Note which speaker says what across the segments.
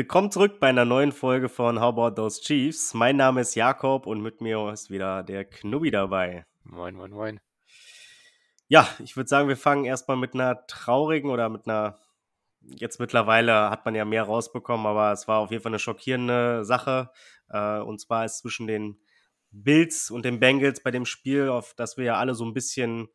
Speaker 1: Willkommen zurück bei einer neuen Folge von How About Those Chiefs. Mein Name ist Jakob und mit mir ist wieder der Knubi dabei.
Speaker 2: Moin, moin, moin.
Speaker 1: Ja, ich würde sagen, wir fangen erstmal mit einer traurigen oder mit einer. Jetzt mittlerweile hat man ja mehr rausbekommen, aber es war auf jeden Fall eine schockierende Sache. Äh, und zwar ist zwischen den Bills und den Bengals bei dem Spiel, auf das wir ja alle so ein bisschen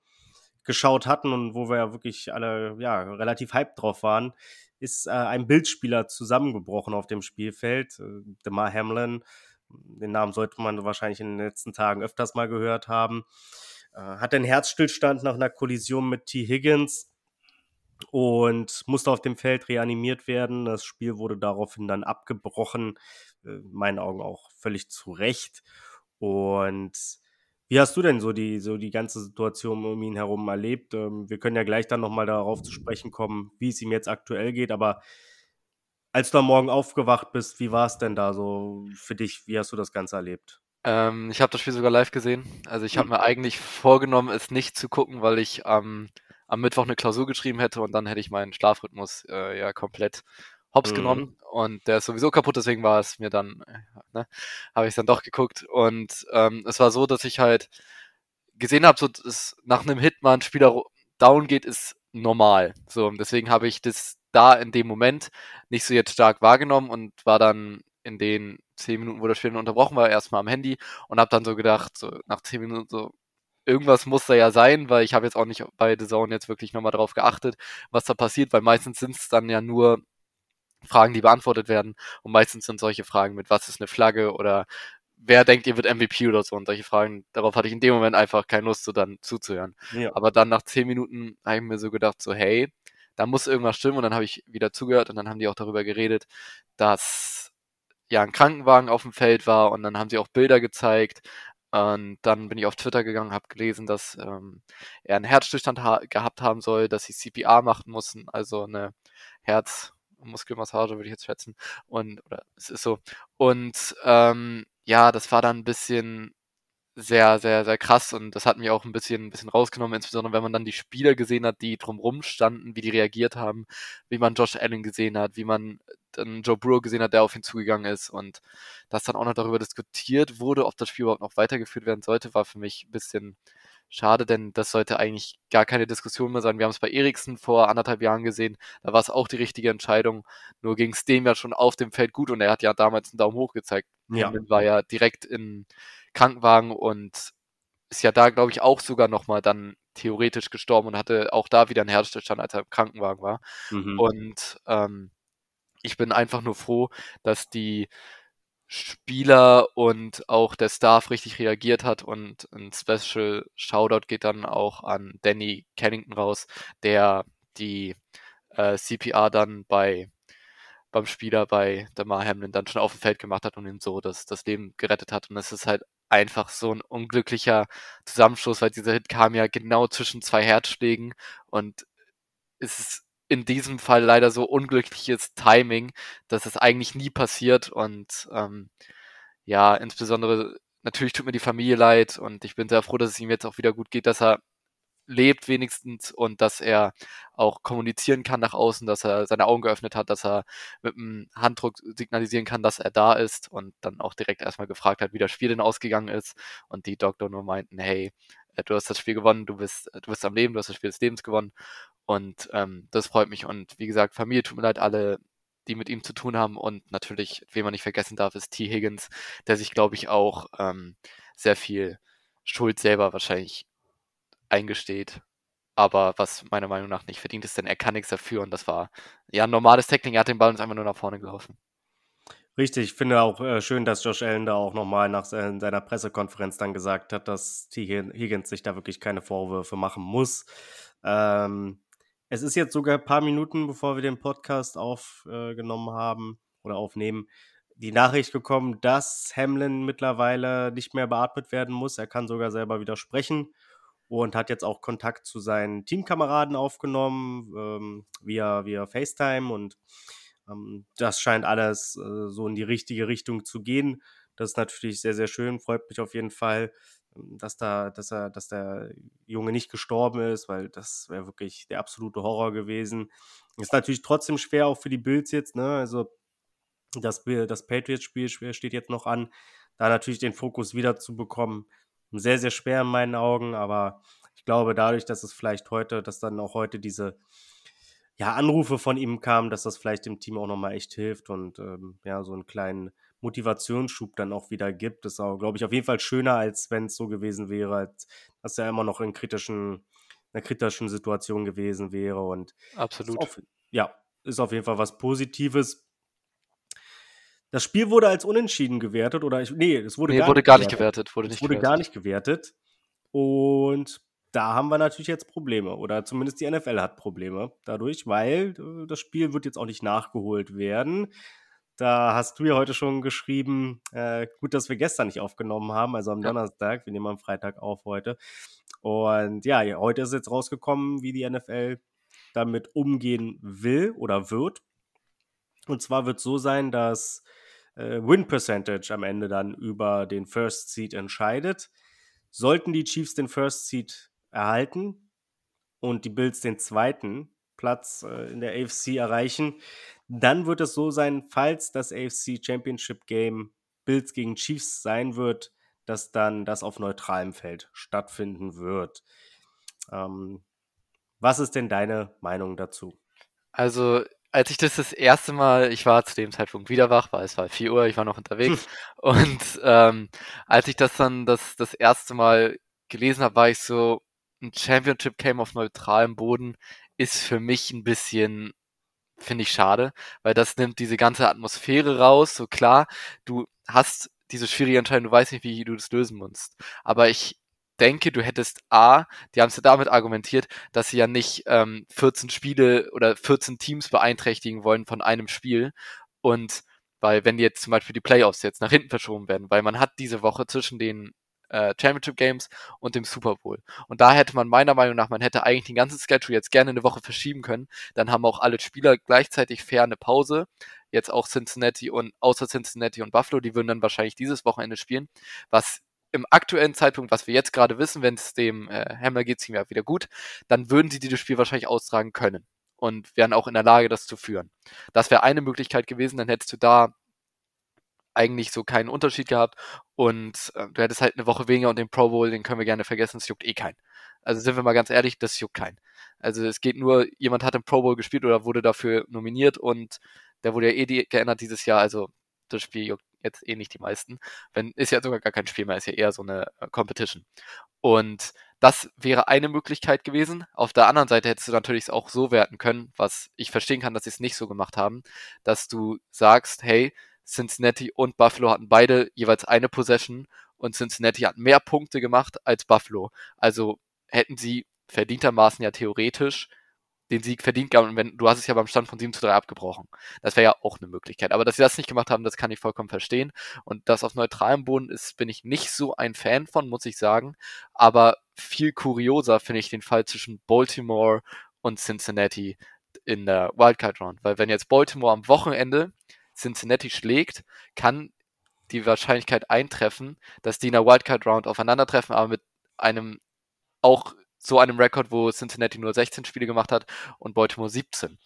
Speaker 1: geschaut hatten und wo wir ja wirklich alle ja, relativ hyped drauf waren, ist äh, ein Bildspieler zusammengebrochen auf dem Spielfeld. Äh, Demar Hamlin, den Namen sollte man wahrscheinlich in den letzten Tagen öfters mal gehört haben. Äh, hatte einen Herzstillstand nach einer Kollision mit T. Higgins und musste auf dem Feld reanimiert werden. Das Spiel wurde daraufhin dann abgebrochen, äh, in meinen Augen auch völlig zu Recht. Und wie hast du denn so die, so die ganze Situation um ihn herum erlebt? Ähm, wir können ja gleich dann nochmal darauf zu sprechen kommen, wie es ihm jetzt aktuell geht, aber als du am Morgen aufgewacht bist, wie war es denn da so für dich? Wie hast du das Ganze erlebt?
Speaker 2: Ähm, ich habe das Spiel sogar live gesehen. Also ich habe hm. mir eigentlich vorgenommen, es nicht zu gucken, weil ich ähm, am Mittwoch eine Klausur geschrieben hätte und dann hätte ich meinen Schlafrhythmus äh, ja komplett hops mhm. genommen und der ist sowieso kaputt, deswegen war es mir dann, ne, habe ich es dann doch geguckt und ähm, es war so, dass ich halt gesehen habe, so dass nach einem Hit mal ein Spieler down geht, ist normal. So, und deswegen habe ich das da in dem Moment nicht so jetzt stark wahrgenommen und war dann in den zehn Minuten, wo das Spiel unterbrochen war, erstmal am Handy und habe dann so gedacht, so nach zehn Minuten so, irgendwas muss da ja sein, weil ich habe jetzt auch nicht bei The Zone jetzt wirklich nochmal drauf geachtet, was da passiert, weil meistens sind es dann ja nur Fragen, die beantwortet werden. Und meistens sind solche Fragen mit, was ist eine Flagge oder wer denkt, ihr wird MVP oder so und solche Fragen. Darauf hatte ich in dem Moment einfach keine Lust, so dann zuzuhören. Ja. Aber dann nach zehn Minuten habe ich mir so gedacht, so, hey, da muss irgendwas stimmen. Und dann habe ich wieder zugehört und dann haben die auch darüber geredet, dass ja ein Krankenwagen auf dem Feld war und dann haben sie auch Bilder gezeigt. Und dann bin ich auf Twitter gegangen, habe gelesen, dass ähm, er einen Herzstillstand ha gehabt haben soll, dass sie CPR machen mussten, also eine Herz- Muskelmassage, würde ich jetzt schätzen. Und, oder es ist so. Und ähm, ja, das war dann ein bisschen sehr, sehr, sehr krass und das hat mich auch ein bisschen, ein bisschen rausgenommen, insbesondere wenn man dann die Spieler gesehen hat, die drumrum standen, wie die reagiert haben, wie man Josh Allen gesehen hat, wie man dann Joe Burrow gesehen hat, der auf ihn zugegangen ist und dass dann auch noch darüber diskutiert wurde, ob das Spiel überhaupt noch weitergeführt werden sollte, war für mich ein bisschen, Schade, denn das sollte eigentlich gar keine Diskussion mehr sein. Wir haben es bei Eriksen vor anderthalb Jahren gesehen. Da war es auch die richtige Entscheidung. Nur ging es dem ja schon auf dem Feld gut und er hat ja damals einen Daumen hoch gezeigt. Ja. war ja direkt im Krankenwagen und ist ja da, glaube ich, auch sogar nochmal dann theoretisch gestorben und hatte auch da wieder einen Herzstillstand, als er im Krankenwagen war. Mhm. Und ähm, ich bin einfach nur froh, dass die Spieler und auch der Staff richtig reagiert hat und ein Special Shoutout geht dann auch an Danny Kennington raus, der die äh, CPR dann bei beim Spieler bei Damar Hamlin dann schon auf dem Feld gemacht hat und ihm so das, das Leben gerettet hat. Und es ist halt einfach so ein unglücklicher Zusammenschluss, weil dieser Hit kam ja genau zwischen zwei Herzschlägen und es ist in diesem Fall leider so unglückliches Timing, dass es eigentlich nie passiert und ähm, ja, insbesondere natürlich tut mir die Familie leid und ich bin sehr froh, dass es ihm jetzt auch wieder gut geht, dass er lebt wenigstens und dass er auch kommunizieren kann nach außen, dass er seine Augen geöffnet hat, dass er mit einem Handdruck signalisieren kann, dass er da ist und dann auch direkt erstmal gefragt hat, wie das Spiel denn ausgegangen ist und die Doktor nur meinten, hey, du hast das Spiel gewonnen, du bist, du bist am Leben, du hast das Spiel des Lebens gewonnen und ähm, das freut mich. Und wie gesagt, Familie tut mir leid, alle, die mit ihm zu tun haben. Und natürlich, wen man nicht vergessen darf, ist T. Higgins, der sich, glaube ich, auch ähm, sehr viel Schuld selber wahrscheinlich eingesteht. Aber was meiner Meinung nach nicht verdient ist, denn er kann nichts dafür. Und das war ja ein normales Tackling. Er hat den Ball uns einfach nur nach vorne gelaufen.
Speaker 1: Richtig, ich finde auch äh, schön, dass Josh Allen da auch nochmal nach se seiner Pressekonferenz dann gesagt hat, dass T. Higgins sich da wirklich keine Vorwürfe machen muss. Ähm, es ist jetzt sogar ein paar Minuten, bevor wir den Podcast aufgenommen haben oder aufnehmen, die Nachricht gekommen, dass Hamlin mittlerweile nicht mehr beatmet werden muss. Er kann sogar selber wieder sprechen und hat jetzt auch Kontakt zu seinen Teamkameraden aufgenommen ähm, via, via FaceTime und das scheint alles äh, so in die richtige Richtung zu gehen. Das ist natürlich sehr, sehr schön, freut mich auf jeden Fall. dass da, dass er, dass der Junge nicht gestorben ist, weil das wäre wirklich der absolute Horror gewesen. Ist natürlich trotzdem schwer auch für die Bills jetzt, ne? Also das, das Patriots-Spiel steht jetzt noch an, da natürlich den Fokus wieder zu bekommen. Sehr, sehr schwer in meinen Augen, aber ich glaube, dadurch, dass es vielleicht heute, dass dann auch heute diese ja, Anrufe von ihm kamen, dass das vielleicht dem Team auch nochmal echt hilft und ähm, ja, so einen kleinen Motivationsschub dann auch wieder gibt. Das ist auch, glaube ich, auf jeden Fall schöner, als wenn es so gewesen wäre, als dass er immer noch in kritischen, einer kritischen Situation gewesen wäre. Und
Speaker 2: Absolut.
Speaker 1: Ist auf, ja, ist auf jeden Fall was Positives. Das Spiel wurde als unentschieden gewertet oder ich, nee, es wurde,
Speaker 2: nee,
Speaker 1: gar,
Speaker 2: wurde
Speaker 1: nicht
Speaker 2: gar nicht gewertet. Wurde,
Speaker 1: es
Speaker 2: nicht
Speaker 1: wurde
Speaker 2: gewertet.
Speaker 1: gar nicht gewertet. Und da haben wir natürlich jetzt Probleme oder zumindest die NFL hat Probleme dadurch, weil äh, das Spiel wird jetzt auch nicht nachgeholt werden. Da hast du ja heute schon geschrieben, äh, gut, dass wir gestern nicht aufgenommen haben, also am
Speaker 2: Ja.
Speaker 1: Donnerstag. Wir nehmen am Freitag auf heute. Und ja, heute ist jetzt rausgekommen, wie die NFL damit umgehen will oder wird. Und zwar wird es so sein, dass äh, Win Percentage am Ende dann über den First Seed entscheidet. Sollten die Chiefs den First Seed erhalten und die Bills den zweiten Platz äh, in der AFC erreichen, dann wird es so sein, falls das AFC Championship Game Bills gegen Chiefs sein wird, dass dann das auf neutralem Feld stattfinden wird. Ähm, was ist denn deine Meinung dazu?
Speaker 2: Also, als ich das das erste Mal, ich war zu dem Zeitpunkt wieder wach, weil es war 4 Uhr, ich war noch unterwegs. und ähm, als ich das dann das, das erste Mal gelesen habe, war ich so, ein Championship Game auf neutralem Boden ist für mich ein bisschen, finde ich schade, weil das nimmt diese ganze Atmosphäre raus. So klar, du hast diese schwierige Entscheidung, du weißt nicht, wie du das lösen musst. Aber ich denke, du hättest A, die haben es ja damit argumentiert, dass sie ja nicht ähm, 14 Spiele oder 14 Teams beeinträchtigen wollen von einem Spiel. Und weil, wenn jetzt zum Beispiel die Playoffs jetzt nach hinten verschoben werden, weil man hat diese Woche zwischen den äh, Championship Games und dem Super Bowl. Und da hätte man meiner Meinung nach, man hätte eigentlich den ganzen Schedule jetzt gerne eine Woche verschieben können. Dann haben auch alle Spieler gleichzeitig fair eine Pause. Jetzt auch Cincinnati und außer Cincinnati und Buffalo, die würden dann wahrscheinlich dieses Wochenende spielen, was im aktuellen Zeitpunkt, was wir jetzt gerade wissen, wenn es dem äh, Hammer geht, ihm ja wieder gut, dann würden sie dieses Spiel wahrscheinlich austragen können und wären auch in der Lage, das zu führen. Das wäre eine Möglichkeit gewesen, dann hättest du da eigentlich so keinen Unterschied gehabt und äh, du hättest halt eine Woche weniger und den Pro Bowl, den können wir gerne vergessen, es juckt eh keinen. Also sind wir mal ganz ehrlich, das juckt keinen. Also es geht nur, jemand hat im Pro Bowl gespielt oder wurde dafür nominiert und der wurde ja eh die, geändert dieses Jahr, also das Spiel juckt jetzt eh nicht die meisten. Wenn, ist ja sogar gar kein Spiel mehr, ist ja eher so eine äh, Competition. Und das wäre eine Möglichkeit gewesen. Auf der anderen Seite hättest du natürlich auch so werten können, was ich verstehen kann, dass sie es nicht so gemacht haben, dass du sagst, hey, Cincinnati und Buffalo hatten beide jeweils eine Possession und Cincinnati hat mehr Punkte gemacht als Buffalo. Also hätten sie verdientermaßen ja theoretisch den Sieg verdient gehabt und wenn, du hast es ja beim Stand von 7 zu 3 abgebrochen. Das wäre ja auch eine Möglichkeit. Aber dass sie das nicht gemacht haben, das kann ich vollkommen verstehen. Und das auf neutralem Boden ist, bin ich nicht so ein Fan von, muss ich sagen. Aber viel kurioser finde ich den Fall zwischen Baltimore und Cincinnati in der Wildcard Round. Weil wenn jetzt Baltimore am Wochenende Cincinnati schlägt, kann die Wahrscheinlichkeit eintreffen, dass die in der Wildcard Round aufeinandertreffen, aber mit einem auch so einem Rekord, wo Cincinnati nur 16 Spiele gemacht hat und Baltimore 17.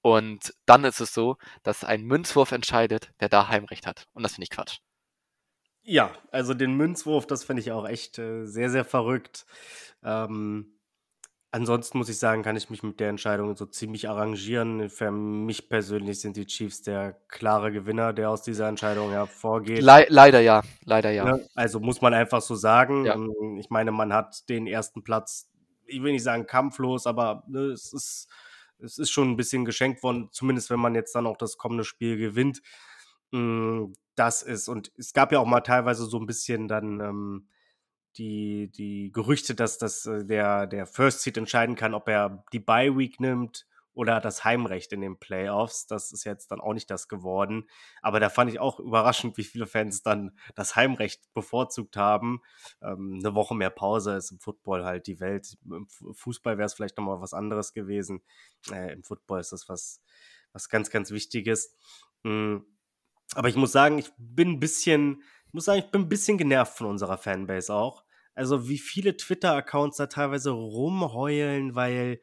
Speaker 2: Und dann ist es so, dass ein Münzwurf entscheidet, der da Heimrecht hat. Und das finde ich Quatsch.
Speaker 1: Ja, also den Münzwurf, das finde ich auch echt äh, sehr, sehr verrückt. Ähm, ansonsten muss ich sagen, kann ich mich mit der Entscheidung so ziemlich arrangieren. Für mich persönlich sind die Chiefs der klare Gewinner, der aus dieser Entscheidung hervorgeht.
Speaker 2: Le leider ja, leider ja.
Speaker 1: Ne? Also muss man einfach so sagen.
Speaker 2: Ja.
Speaker 1: Ähm, Ich meine, man hat den ersten Platz, ich will nicht sagen kampflos, aber ne, es ist, es ist schon ein bisschen geschenkt worden, zumindest wenn man jetzt dann auch das kommende Spiel gewinnt. Mm, Das ist, und es gab ja auch mal teilweise so ein bisschen dann ähm, die, die Gerüchte, dass das äh, der, der First Seed entscheiden kann, ob er die Bye Week nimmt oder das Heimrecht in den Playoffs. Das ist jetzt dann auch nicht das geworden. Aber da fand ich auch überraschend, wie viele Fans dann das Heimrecht bevorzugt haben. Ähm, eine Woche mehr Pause ist im Football halt die Welt. Im Fu- Fußball wäre es vielleicht nochmal was anderes gewesen. Äh, Im Football ist das was, was ganz, ganz Wichtiges. Mm. Aber ich muss sagen, ich bin ein bisschen, muss sagen, ich bin ein bisschen genervt von unserer Fanbase auch. Also wie viele Twitter-Accounts da teilweise rumheulen, weil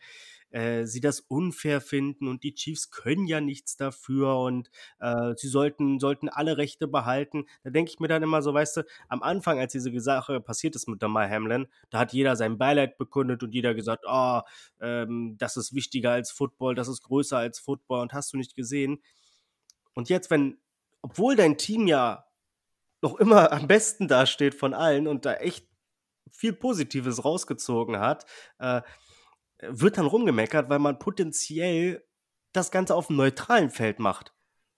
Speaker 1: äh, sie das unfair finden und die Chiefs können ja nichts dafür und äh, sie sollten, sollten alle Rechte behalten. Da denke ich mir dann immer so, weißt du, am Anfang, als diese Sache passiert ist mit Damar Hamlin, da hat jeder sein Beileid bekundet und jeder gesagt, oh, ähm, das ist wichtiger als Football, das ist größer als Football und hast du nicht gesehen. Und jetzt, wenn, obwohl dein Team ja noch immer am besten dasteht von allen und da echt viel Positives rausgezogen hat, äh, wird dann rumgemeckert, weil man potenziell das Ganze auf einem neutralen Feld macht.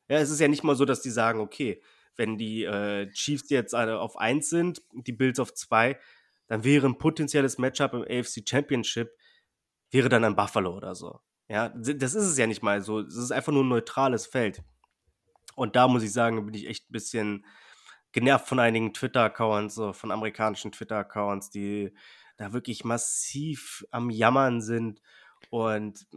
Speaker 1: Ja, es ist ja nicht mal so, dass die sagen, okay, wenn die äh, Chiefs jetzt auf 1 sind, die Bills auf 2, dann wäre ein potenzielles Matchup im AFC Championship, wäre dann ein Buffalo oder so. Ja, das ist es ja nicht mal so. Es ist einfach nur ein neutrales Feld. Und da muss ich sagen, bin ich echt ein bisschen genervt von einigen Twitter-Accounts, so von amerikanischen Twitter-Accounts, die da wirklich massiv am Jammern sind und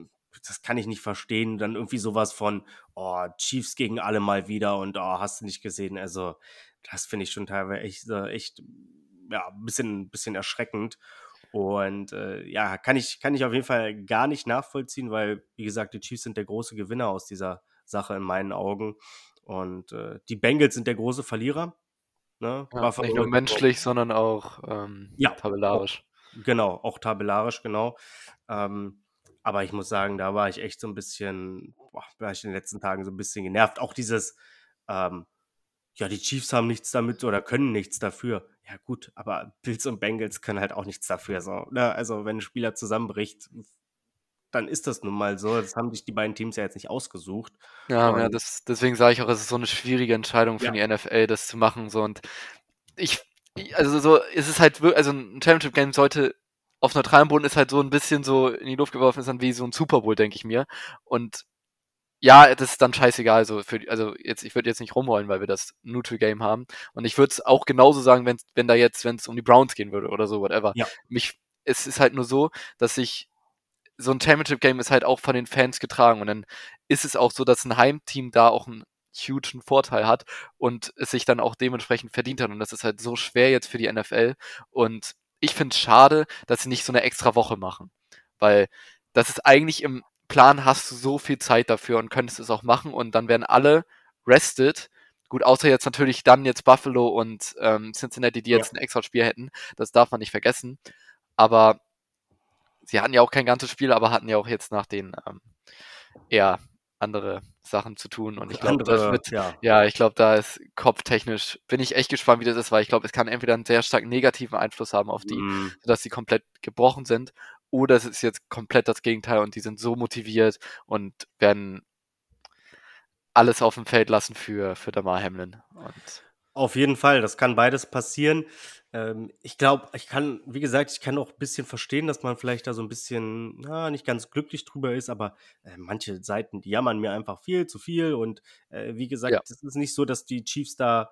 Speaker 1: das kann ich nicht verstehen. Dann irgendwie sowas von, oh, Chiefs gegen alle mal wieder und oh, hast du nicht gesehen. Also, das finde ich schon teilweise echt, echt ja, ein bisschen, bisschen erschreckend. Und äh, ja, kann ich, kann ich auf jeden Fall gar nicht nachvollziehen, weil, wie gesagt, die Chiefs sind der große Gewinner aus dieser Sache in meinen Augen. Und äh, die Bengals sind der große Verlierer.
Speaker 2: Ne? Ja, nicht nur menschlich, sondern auch ähm, ja, tabellarisch.
Speaker 1: Genau, auch tabellarisch, genau. Ähm, aber ich muss sagen, da war ich echt so ein bisschen, boah, war ich in den letzten Tagen so ein bisschen genervt. Auch dieses, ähm, ja, die Chiefs haben nichts damit oder können nichts dafür. Ja, gut, aber Bills und Bengals können halt auch nichts dafür. So, ne? Also, wenn ein Spieler zusammenbricht, dann ist das nun mal so. Das haben sich die beiden Teams ja jetzt nicht ausgesucht.
Speaker 2: Ja, ja das, deswegen sage ich auch, es ist so eine schwierige Entscheidung für ja. die NFL, das zu machen. So. Und ich also so, es ist halt wirklich, also ein Championship-Game sollte auf neutralem Boden ist halt so ein bisschen so in die Luft geworfen, ist dann wie so ein Super Bowl, denke ich mir. Und ja, das ist dann scheißegal. So für, also jetzt, ich würde jetzt nicht rumrollen, weil wir das Neutral Game haben. Und ich würde es auch genauso sagen, wenn, wenn da jetzt, wenn es um die Browns gehen würde oder so, whatever. Ja. Mich, es ist halt nur so, dass ich so ein Championship Game ist halt auch von den Fans getragen und dann ist es auch so, dass ein Heimteam da auch ein hugen Vorteil hat und es sich dann auch dementsprechend verdient hat. Und das ist halt so schwer jetzt für die NFL. Und ich finde es schade, dass sie nicht so eine extra Woche machen. Weil das ist eigentlich im Plan, hast du so viel Zeit dafür und könntest es auch machen und dann werden alle rested. Gut, außer jetzt natürlich dann jetzt Buffalo und ähm, Cincinnati, die jetzt ja. ein extra Spiel hätten. Das darf man nicht vergessen. Aber sie hatten ja auch kein ganzes Spiel, aber hatten ja auch jetzt nach den ähm, eher andere Sachen zu tun. Und ich glaube, das wird, ja, ja ich glaube, da ist kopftechnisch, bin ich echt gespannt, wie das ist, weil ich glaube, es kann entweder einen sehr stark negativen Einfluss haben auf die, mm. sodass sie komplett gebrochen sind, oder es ist jetzt komplett das Gegenteil und die sind so motiviert und werden alles auf dem Feld lassen für, für Damar Hamlin. Und
Speaker 1: auf jeden Fall, das kann beides passieren. Ähm, ich glaube, ich kann, wie gesagt, ich kann auch ein bisschen verstehen, dass man vielleicht da so ein bisschen, na, nicht ganz glücklich drüber ist, aber äh, manche Seiten, die jammern mir einfach viel zu viel und äh, wie gesagt, ja. es ist nicht so, dass die Chiefs da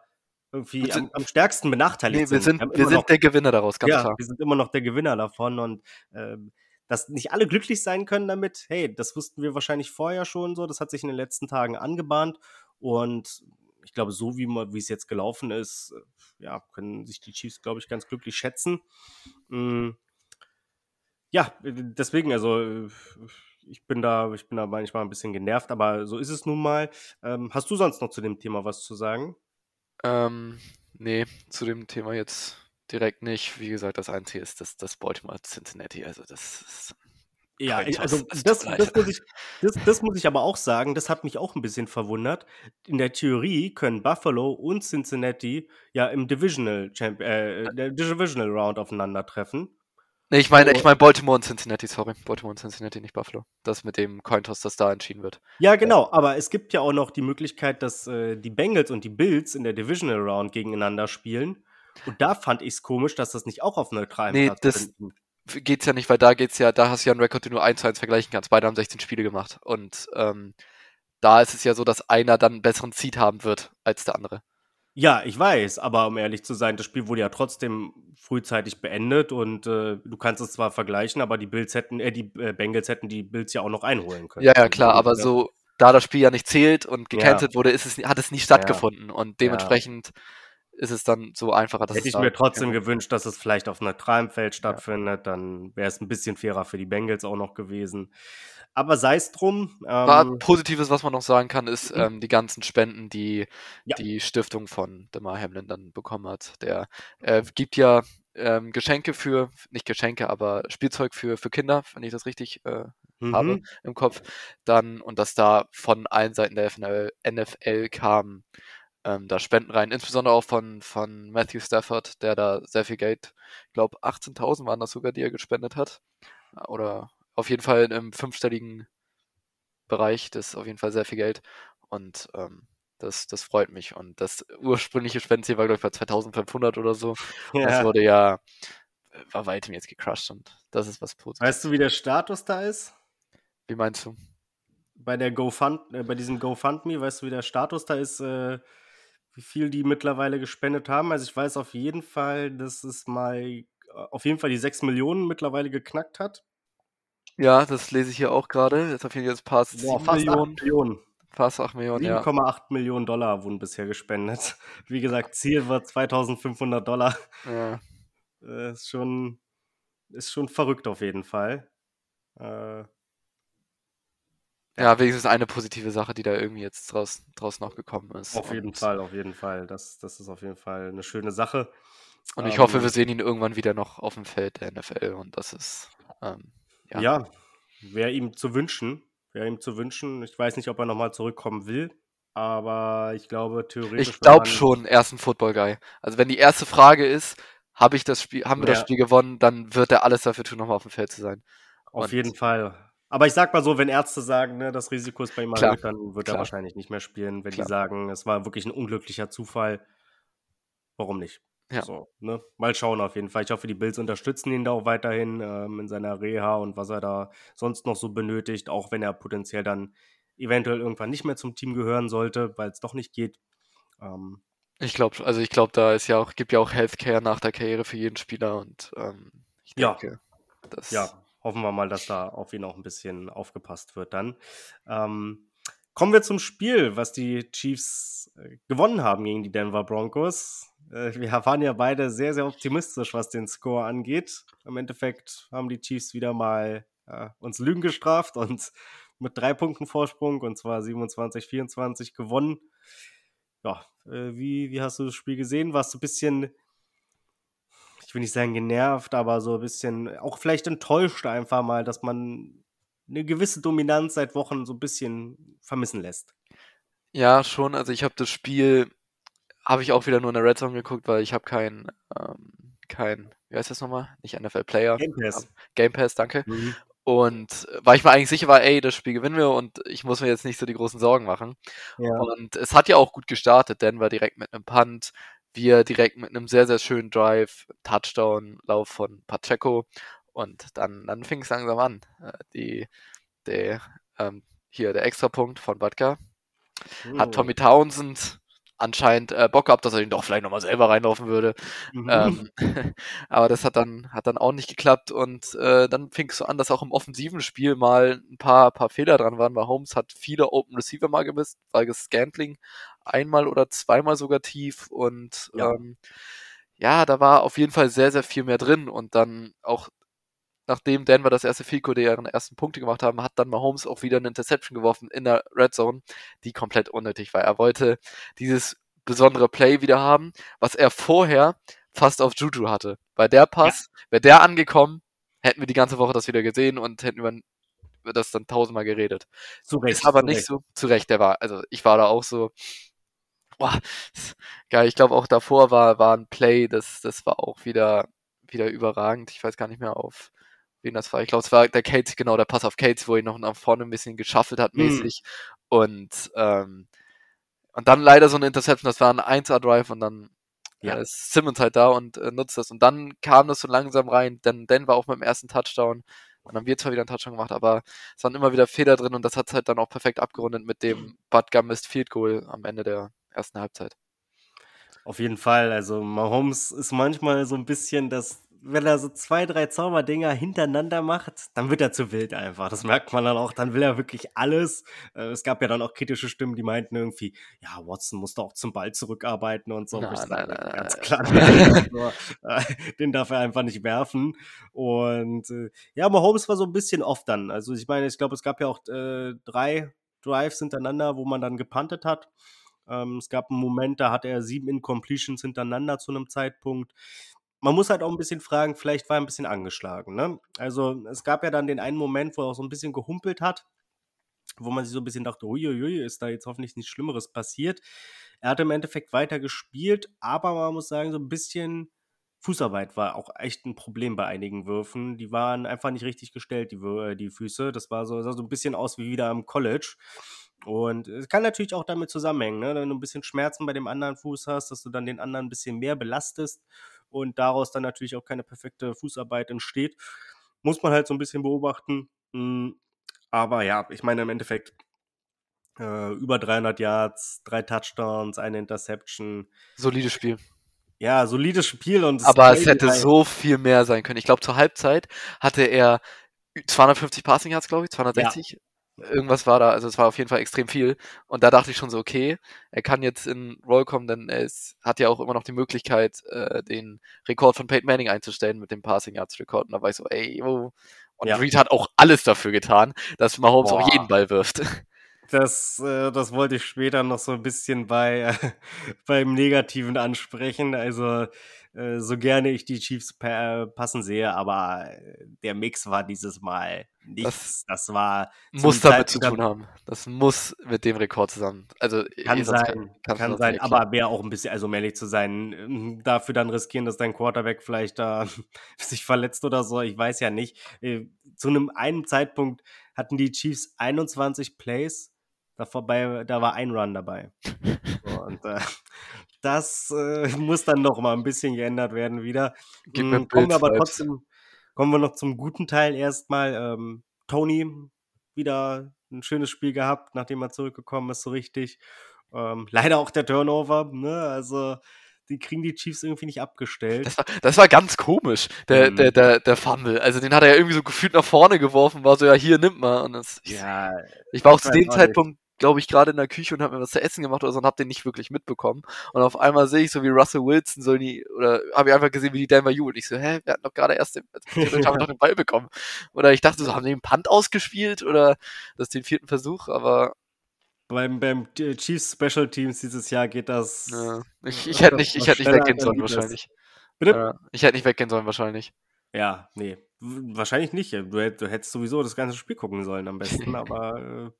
Speaker 1: irgendwie am, am, stärksten benachteiligt
Speaker 2: nee, wir sind. Wir, wir sind noch, der Gewinner daraus,
Speaker 1: ganz ja, klar. Wir sind immer noch der Gewinner davon und ähm, dass nicht alle glücklich sein können damit, hey, das wussten wir wahrscheinlich vorher schon so, das hat sich in den letzten Tagen angebahnt und ich glaube, so wie, wie es jetzt gelaufen ist, äh, ja, können sich die Chiefs, glaube ich, ganz glücklich schätzen. Mm. Ja, äh, deswegen, also äh, ich bin da, ich bin da manchmal ein bisschen genervt, aber so ist es nun mal. Ähm, hast du sonst noch zu dem Thema was zu sagen?
Speaker 2: Ähm, nee, zu dem Thema jetzt direkt nicht. Wie gesagt, das Einzige ist das, das Baltimore Cincinnati. Also das ist
Speaker 1: ja, also das, das, muss ich, das, das muss ich aber auch sagen, das hat mich auch ein bisschen verwundert. In der Theorie können Buffalo und Cincinnati ja im Divisional, Champ äh, der Divisional Round aufeinandertreffen.
Speaker 2: Nee, ich meine, ich meine Baltimore und Cincinnati, sorry. Baltimore und Cincinnati, nicht Buffalo. Das mit dem Cointoss, das da entschieden wird.
Speaker 1: Ja, genau, ja. aber es gibt ja auch noch die Möglichkeit, dass äh, die Bengals und die Bills in der Divisional Round gegeneinander spielen. Und da fand ich es komisch, dass das nicht auch auf neutralem
Speaker 2: nee, Platz das, finden geht's ja nicht, weil da geht's ja, da hast du ja einen Rekord, den du 1 zu 1 vergleichen kannst. Beide haben 16 Spiele gemacht. Und ähm, da ist es ja so, dass einer dann einen besseren Seed haben wird als der andere.
Speaker 1: Ja, ich weiß, aber um ehrlich zu sein, das Spiel wurde ja trotzdem frühzeitig beendet und äh, du kannst es zwar vergleichen, aber die Bills hätten, äh, die äh, Bengals hätten die Bills ja auch noch einholen können.
Speaker 2: Ja, ja, klar, aber so, da das Spiel ja nicht zählt und gecancelt ja. wurde, ist es, hat es nie stattgefunden ja. und dementsprechend ist es dann so einfacher.
Speaker 1: Dass Hätte ich mir trotzdem gewünscht, dass es vielleicht auf neutralem Feld stattfindet, ja. dann wäre es ein bisschen fairer für die Bengals auch noch gewesen. Aber sei es drum.
Speaker 2: Ähm, Positives, was man noch sagen kann, ist mhm. ähm, die ganzen Spenden, die ja. die Stiftung von Demar Hamlin dann bekommen hat. Der äh, gibt ja ähm, Geschenke für, nicht Geschenke, aber Spielzeug für, für Kinder, wenn ich das richtig äh, mhm. habe im Kopf. Dann, und dass da von allen Seiten der FNL, NFL kamen ähm, da Spenden rein, insbesondere auch von, von Matthew Stafford, der da sehr viel Geld, ich glaube 18.000 waren das sogar, die er gespendet hat. Oder auf jeden Fall im fünfstelligen Bereich, das ist auf jeden Fall sehr viel Geld. Und ähm, das, das freut mich. Und das ursprüngliche Spendenziel war, glaube ich, bei 2500 oder so. Ja. Das wurde ja, war weitem jetzt gecrushed und das ist was
Speaker 1: Positives. Weißt du, wie der Status da ist?
Speaker 2: Wie meinst du?
Speaker 1: Bei der GoFund, äh, bei diesem GoFundMe, weißt du, wie der Status da ist, äh, wie viel die mittlerweile gespendet haben? Also ich weiß auf jeden Fall, dass es mal äh, auf jeden Fall die 6 Millionen mittlerweile geknackt hat.
Speaker 2: Ja, das lese ich hier auch gerade. Jetzt auf jeden Fall jetzt
Speaker 1: fast Boah, 7 fast Millionen. 8 Millionen.
Speaker 2: Fast 8 Millionen,
Speaker 1: 7,8 ja. Millionen Dollar wurden bisher gespendet. Wie gesagt, Ziel war 2500 Dollar. Ja. Äh, ist schon, ist schon verrückt auf jeden Fall. Äh,
Speaker 2: ja, wenigstens eine positive Sache, die da irgendwie jetzt draus, draus noch gekommen ist.
Speaker 1: Auf jeden Fall, auf jeden Fall. Das, das ist auf jeden Fall eine schöne Sache.
Speaker 2: Und ich ähm, hoffe, wir sehen ihn irgendwann wieder noch auf dem Feld der NFL und das ist ähm,
Speaker 1: ja. ja, wäre ihm zu wünschen. Wäre ihm zu wünschen. Ich weiß nicht, ob er nochmal zurückkommen will, aber ich glaube theoretisch.
Speaker 2: Ich glaube schon, er ist ein Football-Guy. Also wenn die erste Frage ist, habe ich das Spiel, haben wir ja. das Spiel gewonnen, dann wird er alles dafür tun, nochmal auf dem Feld zu sein.
Speaker 1: Auf und jeden Fall. Aber ich sag mal so, wenn Ärzte sagen, ne, das Risiko ist bei ihm erhöht, dann wird klar. er wahrscheinlich nicht mehr spielen. Wenn klar. die sagen, es war wirklich ein unglücklicher Zufall, warum nicht? Ja. So, ne? Mal schauen auf jeden Fall. Ich hoffe, die Bills unterstützen ihn da auch weiterhin ähm, in seiner Reha und was er da sonst noch so benötigt, auch wenn er potenziell dann eventuell irgendwann nicht mehr zum Team gehören sollte, weil es doch nicht geht. Ähm,
Speaker 2: ich glaube, also ich glaube, da ist ja auch, gibt ja auch Healthcare nach der Karriere für jeden Spieler und ähm, ich denke,
Speaker 1: ja. das ja hoffen wir mal, dass da auf ihn auch ein bisschen aufgepasst wird dann. Ähm, kommen wir zum Spiel, was die Chiefs äh, gewonnen haben gegen die Denver Broncos. Äh, wir waren ja beide sehr, sehr optimistisch, was den Score angeht. Im Endeffekt haben die Chiefs wieder mal äh, uns Lügen gestraft und mit drei Punkten Vorsprung und zwar 27, 24 gewonnen. Ja, äh, wie, wie hast du das Spiel gesehen? Warst du ein bisschen will nicht sagen genervt, aber so ein bisschen auch vielleicht enttäuscht einfach mal, dass man eine gewisse Dominanz seit Wochen so ein bisschen vermissen lässt.
Speaker 2: Ja, schon. Also ich habe das Spiel, habe ich auch wieder nur in der Red Zone geguckt, weil ich habe kein, ähm, kein, wie heißt das nochmal? Nicht NFL Player.
Speaker 1: Game Pass.
Speaker 2: Game Pass, danke. Mhm. Und weil ich mir eigentlich sicher war, ey, das Spiel gewinnen wir und ich muss mir jetzt nicht so die großen Sorgen machen. Ja. Und es hat ja auch gut gestartet, Denver direkt mit einem Punt, wir direkt mit einem sehr, sehr schönen Drive, Touchdown-Lauf von Pacheco und dann, dann fing es langsam an. Äh, die, der, ähm, hier der Extrapunkt von oh. hat Tommy Townsend anscheinend äh, Bock gehabt, dass er ihn doch vielleicht nochmal selber reinlaufen würde. Mhm. Ähm, aber das hat dann, hat dann auch nicht geklappt und äh, dann fing es so an, dass auch im offensiven Spiel mal ein paar, paar Fehler dran waren, weil Holmes hat viele Open Receiver mal gemisst, weil Scantling einmal oder zweimal sogar tief und ja. Ähm, ja, da war auf jeden Fall sehr, sehr viel mehr drin und dann auch nachdem Denver das erste Fico deren ersten Punkte gemacht haben, hat dann Mahomes auch wieder eine Interception geworfen in der Red Zone, die komplett unnötig war. Er wollte dieses besondere Play wieder haben, was er vorher fast auf Juju hatte. Bei der Pass, ja. wäre der angekommen, hätten wir die ganze Woche das wieder gesehen und hätten über, über das dann tausendmal geredet. Zu Recht. Ist aber nicht Recht. so, zu Recht, der war, also ich war da auch so, boah, geil, ich glaube auch davor war, war ein Play, das, das war auch wieder, wieder überragend. Ich weiß gar nicht mehr auf, wen das war. Ich glaube, es war der Kate, genau, der Pass auf Kate, wo er noch nach vorne ein bisschen geschaffelt hat, hm. mäßig. Mm. Und, ähm, und dann leider so eine Interception, das war ein 1er-Drive und dann ja. äh, ist Simmons halt da und äh, nutzt das. Und dann kam das so langsam rein, denn Dan war auch mit dem ersten Touchdown. Und dann haben wir zwar wieder einen Touchdown gemacht, aber es waren immer wieder Fehler drin und das hat halt dann auch perfekt abgerundet mit dem Bud Gummist Field Goal am Ende der ersten Halbzeit.
Speaker 1: Auf jeden Fall. Also Mahomes ist manchmal so ein bisschen das wenn er so zwei, drei Zauberdinger hintereinander macht, dann wird er zu wild einfach. Das merkt man dann auch. Dann will er wirklich alles. Äh, es gab ja dann auch kritische Stimmen, die meinten irgendwie, ja, Watson muss doch auch zum Ball zurückarbeiten und so.
Speaker 2: Nein, nein, nein,
Speaker 1: ganz
Speaker 2: nein.
Speaker 1: klar. also, äh, den darf er einfach nicht werfen. Und äh, ja, Mahomes war so ein bisschen off dann. Also ich meine, ich glaube, es gab ja auch äh, drei Drives hintereinander, wo man dann gepantet hat. Ähm, es gab einen Moment, da hat er sieben Incompletions hintereinander zu einem Zeitpunkt. Man muss halt auch ein bisschen fragen, vielleicht war er ein bisschen angeschlagen. Ne? Also es gab ja dann den einen Moment, wo er auch so ein bisschen gehumpelt hat, wo man sich so ein bisschen dachte, uiuiui, ist da jetzt hoffentlich nichts Schlimmeres passiert. Er hat im Endeffekt weiter gespielt, aber man muss sagen, so ein bisschen Fußarbeit war auch echt ein Problem bei einigen Würfen. Die waren einfach nicht richtig gestellt, die, äh, die Füße. Das war so, sah so ein bisschen aus wie wieder am College. Und es kann natürlich auch damit zusammenhängen, ne? wenn du ein bisschen Schmerzen bei dem anderen Fuß hast, dass du dann den anderen ein bisschen mehr belastest und daraus dann natürlich auch keine perfekte Fußarbeit entsteht. Muss man halt so ein bisschen beobachten. Mm, Aber ja, ich meine im Endeffekt äh, über 300 Yards, drei Touchdowns, eine Interception.
Speaker 2: Solides Spiel.
Speaker 1: Ja, solides Spiel und
Speaker 2: Aber es hätte
Speaker 1: halt.
Speaker 2: so viel mehr sein können. Ich glaube, zur Halbzeit hatte er 250 Passing Yards, glaube ich, 260. Irgendwas war da, also es war auf jeden Fall extrem viel. Und da dachte ich schon so, okay, er kann jetzt in Roll kommen, denn er ist, hat ja auch immer noch die Möglichkeit, äh, den Rekord von Peyton Manning einzustellen mit dem Passing Yards Rekord. Und da war ich so, ey, yo. Und
Speaker 1: Ja.
Speaker 2: Reed hat auch alles dafür getan, dass Mahomes auch
Speaker 1: Boah.
Speaker 2: jeden Ball wirft.
Speaker 1: Das, äh, das wollte ich später noch so ein bisschen bei, äh, beim Negativen ansprechen. Also, äh, so gerne ich die Chiefs pa passen sehe, aber äh, der Mix war dieses Mal nichts. Das, war zu
Speaker 2: muss damit zu tun haben. Das muss mit dem Rekord zusammen. Also
Speaker 1: Kann
Speaker 2: eh, sonst
Speaker 1: sein, kann
Speaker 2: sonst
Speaker 1: sein, aber wäre auch ein bisschen, also um ehrlich zu sein, ähm, dafür dann riskieren, dass dein Quarterback vielleicht da sich verletzt oder so, ich weiß ja nicht. Äh, Zu einem einen Zeitpunkt hatten die Chiefs 21 Plays, da, vorbei, da war ein Run dabei. Und äh, das äh, muss dann noch mal ein bisschen geändert werden wieder.
Speaker 2: Mir
Speaker 1: kommen wir aber trotzdem, kommen wir noch zum guten Teil erstmal. Ähm, Tony wieder ein schönes Spiel gehabt, nachdem er zurückgekommen ist, so richtig. Ähm, leider auch der Turnover, ne? Also die kriegen die Chiefs irgendwie nicht abgestellt.
Speaker 2: Das war, das war ganz komisch, der,
Speaker 1: Mhm.
Speaker 2: der, der, der Fumble. Also den hat er ja irgendwie so gefühlt nach vorne geworfen, war so, ja, hier, nimm mal. Und das, ich,
Speaker 1: ja,
Speaker 2: ich war auch zu dem Zeitpunkt, glaube ich, gerade in der Küche und habe mir was zu essen gemacht oder so und habe den nicht wirklich mitbekommen. Und auf einmal sehe ich so, wie Russell Wilson so in die, oder habe ich einfach gesehen, wie die Denver jubelt. Ich so, hä, wir hatten doch gerade erst den, haben wir doch den Ball bekommen. Oder ich dachte so, haben die den Punt ausgespielt oder das ist den vierten Versuch, aber
Speaker 1: beim, beim äh, Chiefs Special Teams dieses Jahr geht das.
Speaker 2: ja, ich, ich hätte nicht, ich hätte nicht weggehen sollen wahrscheinlich.
Speaker 1: Bitte?
Speaker 2: Ich hätte nicht weggehen sollen wahrscheinlich.
Speaker 1: Ja, nee, wahrscheinlich nicht. Du, hätt- du hättest sowieso das ganze Spiel gucken sollen am besten, aber äh,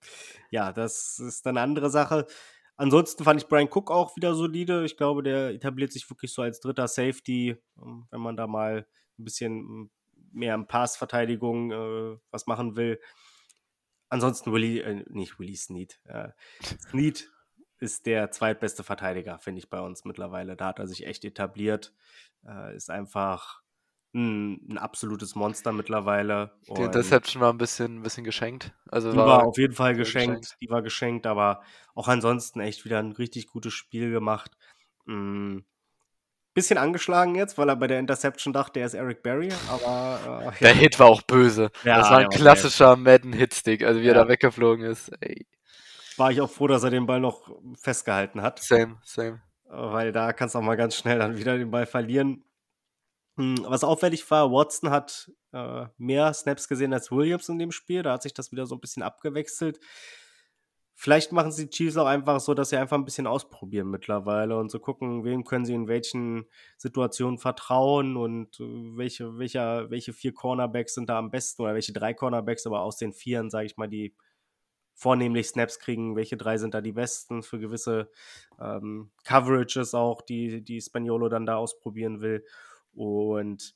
Speaker 1: ja, das ist dann eine andere Sache. Ansonsten fand ich Brian Cook auch wieder solide. Ich glaube, der etabliert sich wirklich so als dritter Safety, ähm, wenn man da mal ein bisschen mehr in Passverteidigung äh, was machen will. Ansonsten Willie, äh, nicht Willie Snead. Äh, Snead ist der zweitbeste Verteidiger, finde ich, bei uns mittlerweile. Da hat er sich echt etabliert. Äh, ist einfach ein, ein absolutes Monster mittlerweile.
Speaker 2: Die Interception war ein bisschen, ein bisschen geschenkt. Also
Speaker 1: die
Speaker 2: war,
Speaker 1: war auf jeden Fall geschenkt.
Speaker 2: geschenkt.
Speaker 1: Die war geschenkt, aber auch ansonsten echt wieder ein richtig gutes Spiel gemacht. Mm, bisschen angeschlagen jetzt, weil er bei der Interception dachte, er ist Eric Berry, aber äh,
Speaker 2: der Hit war auch böse.
Speaker 1: Ja,
Speaker 2: das war ein
Speaker 1: war
Speaker 2: klassischer Madden-Hitstick, also wie er
Speaker 1: Ja.
Speaker 2: da weggeflogen ist. Ey,
Speaker 1: war ich auch froh, dass er den Ball noch festgehalten hat.
Speaker 2: same, same.
Speaker 1: Weil da kannst du auch mal ganz schnell dann wieder den Ball verlieren. Hm, Was auffällig war, Watson hat äh, mehr Snaps gesehen als Williams in dem Spiel. Da hat sich das wieder so ein bisschen abgewechselt. Vielleicht machen sie die Chiefs auch einfach so, dass sie einfach ein bisschen ausprobieren mittlerweile und so gucken, wem können sie in welchen Situationen vertrauen und äh, welche, welcher, welche vier Cornerbacks sind da am besten oder welche drei Cornerbacks, aber aus den Vieren, sage ich mal, die vornehmlich Snaps kriegen, welche drei sind da die besten für gewisse ähm, Coverages auch, die, die Spaniolo dann da ausprobieren will. Und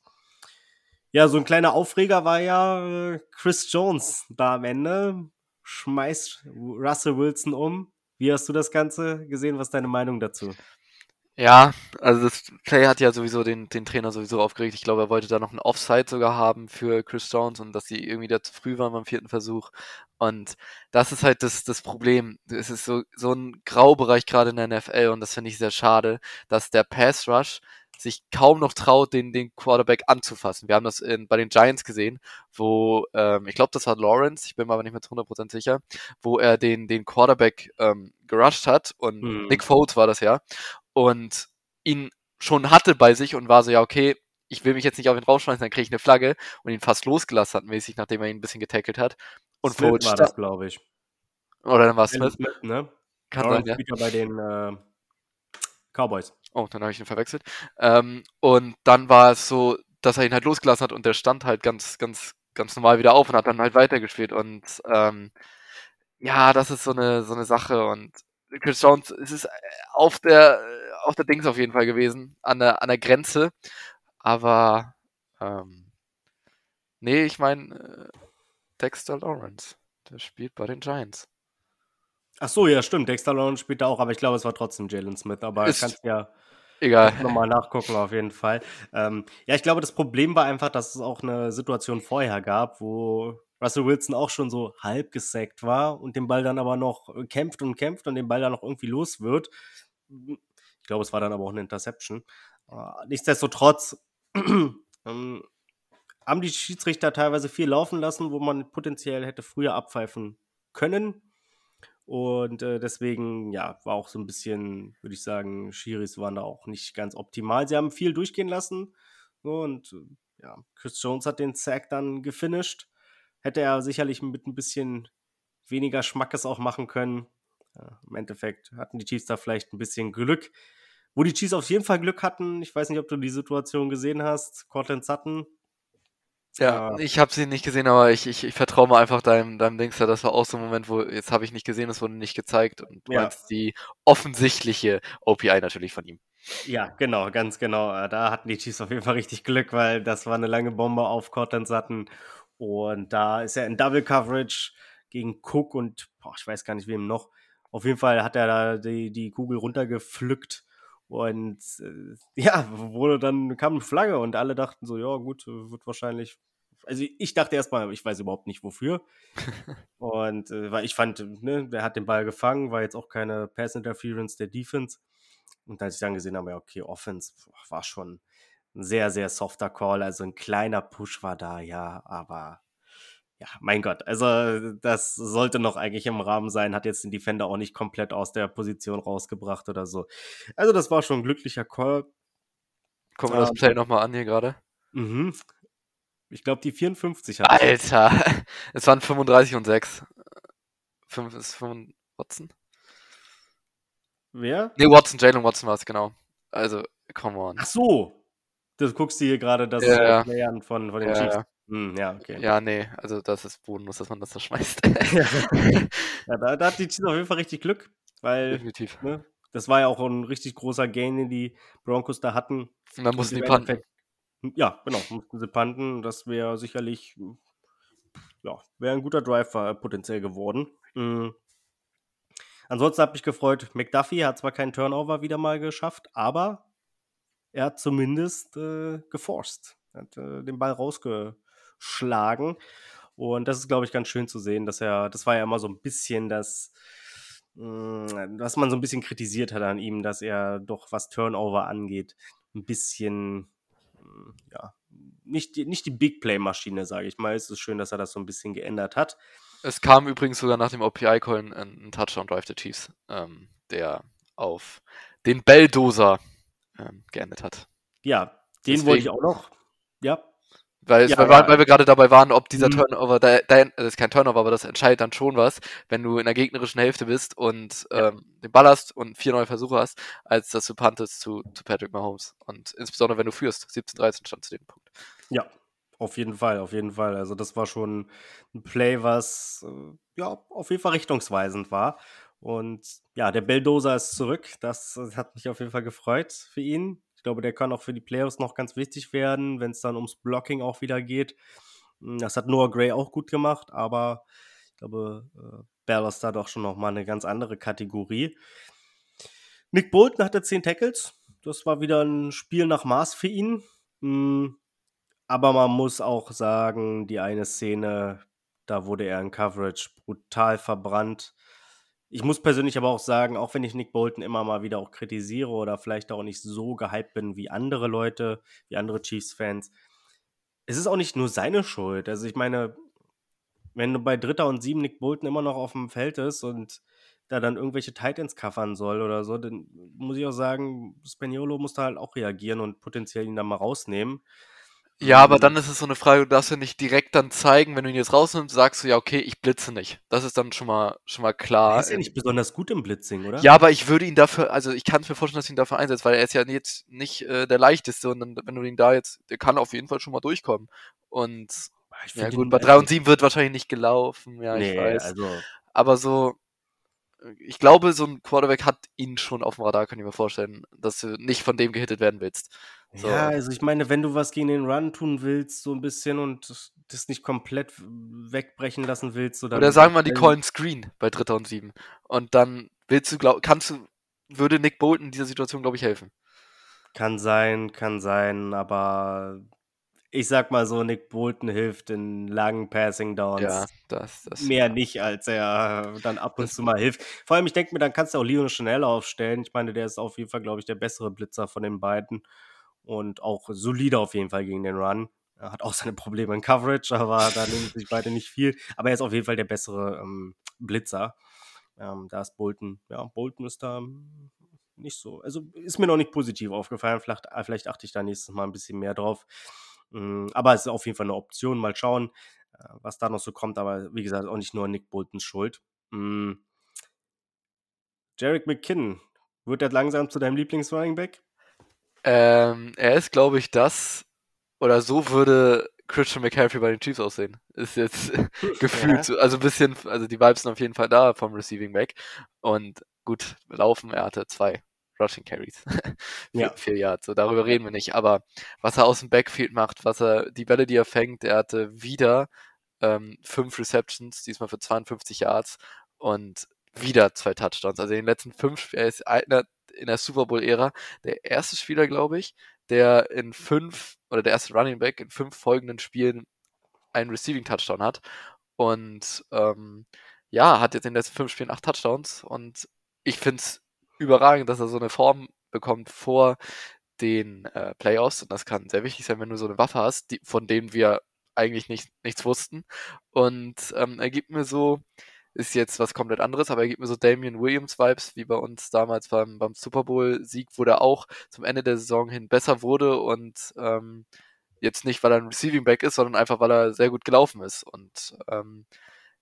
Speaker 1: ja, so ein kleiner Aufreger war ja äh, Chris Jones da am Ende. Schmeißt Russell Wilson um. Wie hast du das Ganze gesehen? Was ist deine Meinung dazu?
Speaker 2: Ja, also das Play hat ja sowieso den, den Trainer sowieso aufgeregt. Ich glaube, er wollte da noch einen Offside sogar haben für Chris Jones und dass sie irgendwie da zu früh waren beim vierten Versuch. Und das ist halt das, das Problem. Es ist so, so ein Graubereich gerade in der NFL und das finde ich sehr schade, dass der Pass Rush sich kaum noch traut, den, den Quarterback anzufassen. Wir haben das in, bei den Giants gesehen, wo, ähm, ich glaube, das war Lawrence, ich bin mir aber nicht mehr zu 100% sicher, wo er den, den Quarterback ähm, gerusht hat und mhm. Nick Foles war das ja und ihn schon hatte bei sich und war so, ja, okay, ich will mich jetzt nicht auf ihn rausschmeißen, dann kriege ich eine Flagge und ihn fast losgelassen hat, mäßig, nachdem er ihn ein bisschen getackelt hat. Und
Speaker 1: Smith Foles war das, glaube ich.
Speaker 2: Oder dann war es Smith. Smith
Speaker 1: ne? Kann sein, ja. bei den äh, Cowboys.
Speaker 2: Oh, dann habe ich ihn verwechselt. Ähm, und dann war es so, dass er ihn halt losgelassen hat und der stand halt ganz, ganz, ganz normal wieder auf und hat dann halt weitergespielt. Und ähm, ja, das ist so eine, so eine Sache. Und Chris Jones, es ist auf der, auf der Dings auf jeden Fall gewesen, an der, an der Grenze. Aber ähm, nee, ich meine, äh, Dexter Lawrence, der spielt bei den Giants.
Speaker 1: Ach so, ja, stimmt. Dexter Lawrence spielt da auch, aber ich glaube, es war trotzdem Jalen Smith. Aber ist kannst ja
Speaker 2: egal.
Speaker 1: nochmal nachgucken, auf jeden Fall. Ähm, ja, ich glaube, das Problem war einfach, dass es auch eine Situation vorher gab, wo Russell Wilson auch schon so halb gesackt war und den Ball dann aber noch kämpft und kämpft und den Ball dann noch irgendwie los wird. Ich glaube, es war dann aber auch eine Interception. Äh, nichtsdestotrotz ähm, haben die Schiedsrichter teilweise viel laufen lassen, wo man potenziell hätte früher abpfeifen können. Und äh, deswegen, ja, war auch so ein bisschen, würde ich sagen, Schiris waren da auch nicht ganz optimal. Sie haben viel durchgehen lassen. Und äh, ja, Chris Jones hat den Sack dann gefinisht. Hätte er sicherlich mit ein bisschen weniger Schmackes auch machen können. Ja, Im Endeffekt hatten die Chiefs da vielleicht ein bisschen Glück. Wo die Chiefs auf jeden Fall Glück hatten, ich weiß nicht, ob du die Situation gesehen hast, Cortland Sutton
Speaker 2: ja, ich habe sie nicht gesehen, aber ich, ich, ich vertraue mal einfach deinem, deinem Dings da. Das war auch so ein Moment, wo jetzt habe ich nicht gesehen, es wurde nicht gezeigt und du ja. meinst die offensichtliche OPI natürlich von ihm.
Speaker 1: Ja, genau, ganz genau. Äh, da hatten die Chiefs auf jeden Fall richtig Glück, weil das war eine lange Bombe auf Cortland Sutton und da ist er in Double Coverage gegen Cook und boah, ich weiß gar nicht wem noch. Auf jeden Fall hat er da die, die Kugel runtergepflückt und äh, ja, wurde dann kam eine Flagge und alle dachten so, ja gut, wird wahrscheinlich. Also ich dachte erstmal, ich weiß überhaupt nicht wofür. und äh, weil ich fand, ne, der hat den Ball gefangen, war jetzt auch keine Pass Interference der Defense. Und als ich dann gesehen habe, ja, okay, Offense war schon ein sehr, sehr softer Call. Also ein kleiner Push war da, ja, aber ja, mein Gott, also das sollte noch eigentlich im Rahmen sein, hat jetzt den Defender auch nicht komplett aus der Position rausgebracht oder so. Also das war schon ein glücklicher Call.
Speaker 2: Gucken wir das Play nochmal an hier gerade.
Speaker 1: Mhm. Ich glaube, die 54 hat.
Speaker 2: Alter, es waren 35 und 6. 5 ist 5 Watson?
Speaker 1: Wer?
Speaker 2: Nee, Watson, Jalen Watson war es, genau. Also, come on.
Speaker 1: Ach so. Du guckst dir hier gerade das
Speaker 2: ja,
Speaker 1: ja. von, von den ja, Chiefs. Ja. Hm, ja, okay.
Speaker 2: Ja, nee, also das ist bodenlos, dass man das so schmeißt.
Speaker 1: ja, da, da hat die Chiefs auf jeden Fall richtig Glück, weil
Speaker 2: Definitiv.
Speaker 1: Ne, das war ja auch ein richtig großer Gain, den die Broncos da hatten.
Speaker 2: Und dann mussten die panten.
Speaker 1: Ja, genau, mussten sie panten. Das wäre sicherlich, ja, wäre ein guter Drive potenziell geworden. Mhm. Ansonsten hat mich gefreut, McDuffie hat zwar keinen Turnover wieder mal geschafft, aber er hat zumindest äh, geforst. Er hat äh, den Ball rausge schlagen. Und das ist, glaube ich, ganz schön zu sehen, dass er, das war ja immer so ein bisschen das, hm, was man so ein bisschen kritisiert hat an ihm, dass er doch, was Turnover angeht, ein bisschen, hm, ja, nicht, nicht die Big Play-Maschine, sage ich mal. Es ist schön, dass er das so ein bisschen geändert hat.
Speaker 2: Es kam übrigens sogar nach dem OPI-Call ein, ein Touchdown-Drive der Chiefs, ähm, der auf den Belldoser ähm, geendet hat.
Speaker 1: Ja, den Deswegen, wollte ich auch noch. Ja,
Speaker 2: weil, ja, weil, ja. weil, wir gerade dabei waren, ob dieser mhm. Turnover, da, da, das ist kein Turnover, aber das entscheidet dann schon was, wenn du in der gegnerischen Hälfte bist und ja. ähm, den Ball hast und vier neue Versuche hast, als dass du puntest zu, zu Patrick Mahomes. Und insbesondere wenn du führst, 17-13 stand zu dem Punkt.
Speaker 1: Ja, auf jeden Fall, auf jeden Fall. Also das war schon ein Play, was äh, ja auf jeden Fall richtungsweisend war. Und ja, der Belldozer ist zurück. Das hat mich auf jeden Fall gefreut für ihn. Ich glaube, der kann auch für die Playoffs noch ganz wichtig werden, wenn es dann ums Blocking auch wieder geht. Hm, das hat Noah Gray auch gut gemacht, aber ich glaube, äh, Ballast hat auch schon nochmal eine ganz andere Kategorie. Nick Bolton hatte 10 Tackles. Das war wieder ein Spiel nach Maß für ihn. Hm, aber man muss auch sagen, die eine Szene, da wurde er in Coverage brutal verbrannt. Ich muss persönlich aber auch sagen, auch wenn ich Nick Bolton immer mal wieder auch kritisiere oder vielleicht auch nicht so gehypt bin wie andere Leute, wie andere Chiefs-Fans, es ist auch nicht nur seine Schuld. Also ich meine, wenn du bei Dritter und Sieben Nick Bolton immer noch auf dem Feld ist und da dann irgendwelche Titans covern soll oder so, dann muss ich auch sagen, Spaniolo muss da halt auch reagieren und potenziell ihn dann mal rausnehmen.
Speaker 2: Ja, aber dann ist es so eine Frage, du darfst ja nicht direkt dann zeigen, wenn du ihn jetzt rausnimmst, sagst du ja, okay, ich blitze nicht. Das ist dann schon mal, schon mal klar.
Speaker 1: Er ist ja nicht besonders gut im Blitzing, oder?
Speaker 2: Ja, aber ich würde ihn dafür, also ich kann es mir vorstellen, dass du ihn dafür einsetzt, weil er ist ja jetzt nicht äh, der leichteste und dann, wenn du ihn da jetzt, der kann auf jeden Fall schon mal durchkommen. Und ja gut, bei 3 und 7 wird wahrscheinlich nicht gelaufen, ja, nee, ich weiß. Also aber so, ich glaube, so ein Quarterback hat ihn schon auf dem Radar, kann ich mir vorstellen, dass du nicht von dem gehittet werden willst.
Speaker 1: So. Ja, also ich meine, wenn du was gegen den Run tun willst, so ein bisschen und das nicht komplett wegbrechen lassen willst,
Speaker 2: so dann. Oder sagen wir die Callen Screen bei Dritter und Sieben. Und dann willst du, glaub, kannst du, würde Nick Bolton in dieser Situation, glaube ich, helfen.
Speaker 1: Kann sein, kann sein, aber ich sag mal so, Nick Bolton hilft in langen Passing Downs. Ja, das, das mehr ja. nicht, als er dann ab und zu mal hilft. Vor allem, ich denke mir, dann kannst du auch Leon Chanel aufstellen. Ich meine, der ist auf jeden Fall, glaube ich, der bessere Blitzer von den beiden und auch solide auf jeden Fall gegen den Run. Er hat auch seine Probleme in Coverage, aber da nehmen sich beide nicht viel. Aber er ist auf jeden Fall der bessere ähm, Blitzer. Ähm, da ist Bolton, ja, Bolton ist da nicht so. Also ist mir noch nicht positiv aufgefallen. Vielleicht, vielleicht achte ich da nächstes Mal ein bisschen mehr drauf. Hm, aber es ist auf jeden Fall eine Option. Mal schauen, äh, was da noch so kommt. Aber wie gesagt, auch nicht nur Nick Boltons Schuld. Hm. Jarek McKinnon, wird er langsam zu deinem Lieblings-Running Back?
Speaker 2: Ähm, er ist, glaube ich, das, oder so würde Christian McCaffrey bei den Chiefs aussehen. Ist jetzt gefühlt, ja. also ein bisschen, also die Vibes sind auf jeden Fall da vom Receiving Back. Und gut, laufen, er hatte zwei Rushing Carries. ja. Vier Yards. So, darüber reden wir nicht. Aber was er aus dem Backfield macht, was er, die Bälle, die er fängt, er hatte wieder ähm, fünf Receptions, diesmal für 52 Yards und wieder zwei Touchdowns. Also in den letzten fünf, er ist einer in der Super Bowl-Ära der erste Spieler, glaube ich, der in fünf oder der erste Running Back in fünf folgenden Spielen einen Receiving Touchdown hat. Und ähm, ja, hat jetzt in den letzten fünf Spielen acht Touchdowns und ich finde es überragend, dass er so eine Form bekommt vor den äh, Playoffs. Und das kann sehr wichtig sein, wenn du so eine Waffe hast, die, von denen wir eigentlich nicht, nichts wussten. Und ähm, er gibt mir so, ist jetzt was komplett anderes, aber er gibt mir so Damian Williams-Vibes, wie bei uns damals beim, beim Super Bowl-Sieg, wo der auch zum Ende der Saison hin besser wurde und ähm, jetzt nicht, weil er ein Receiving Back ist, sondern einfach, weil er sehr gut gelaufen ist. Und ähm,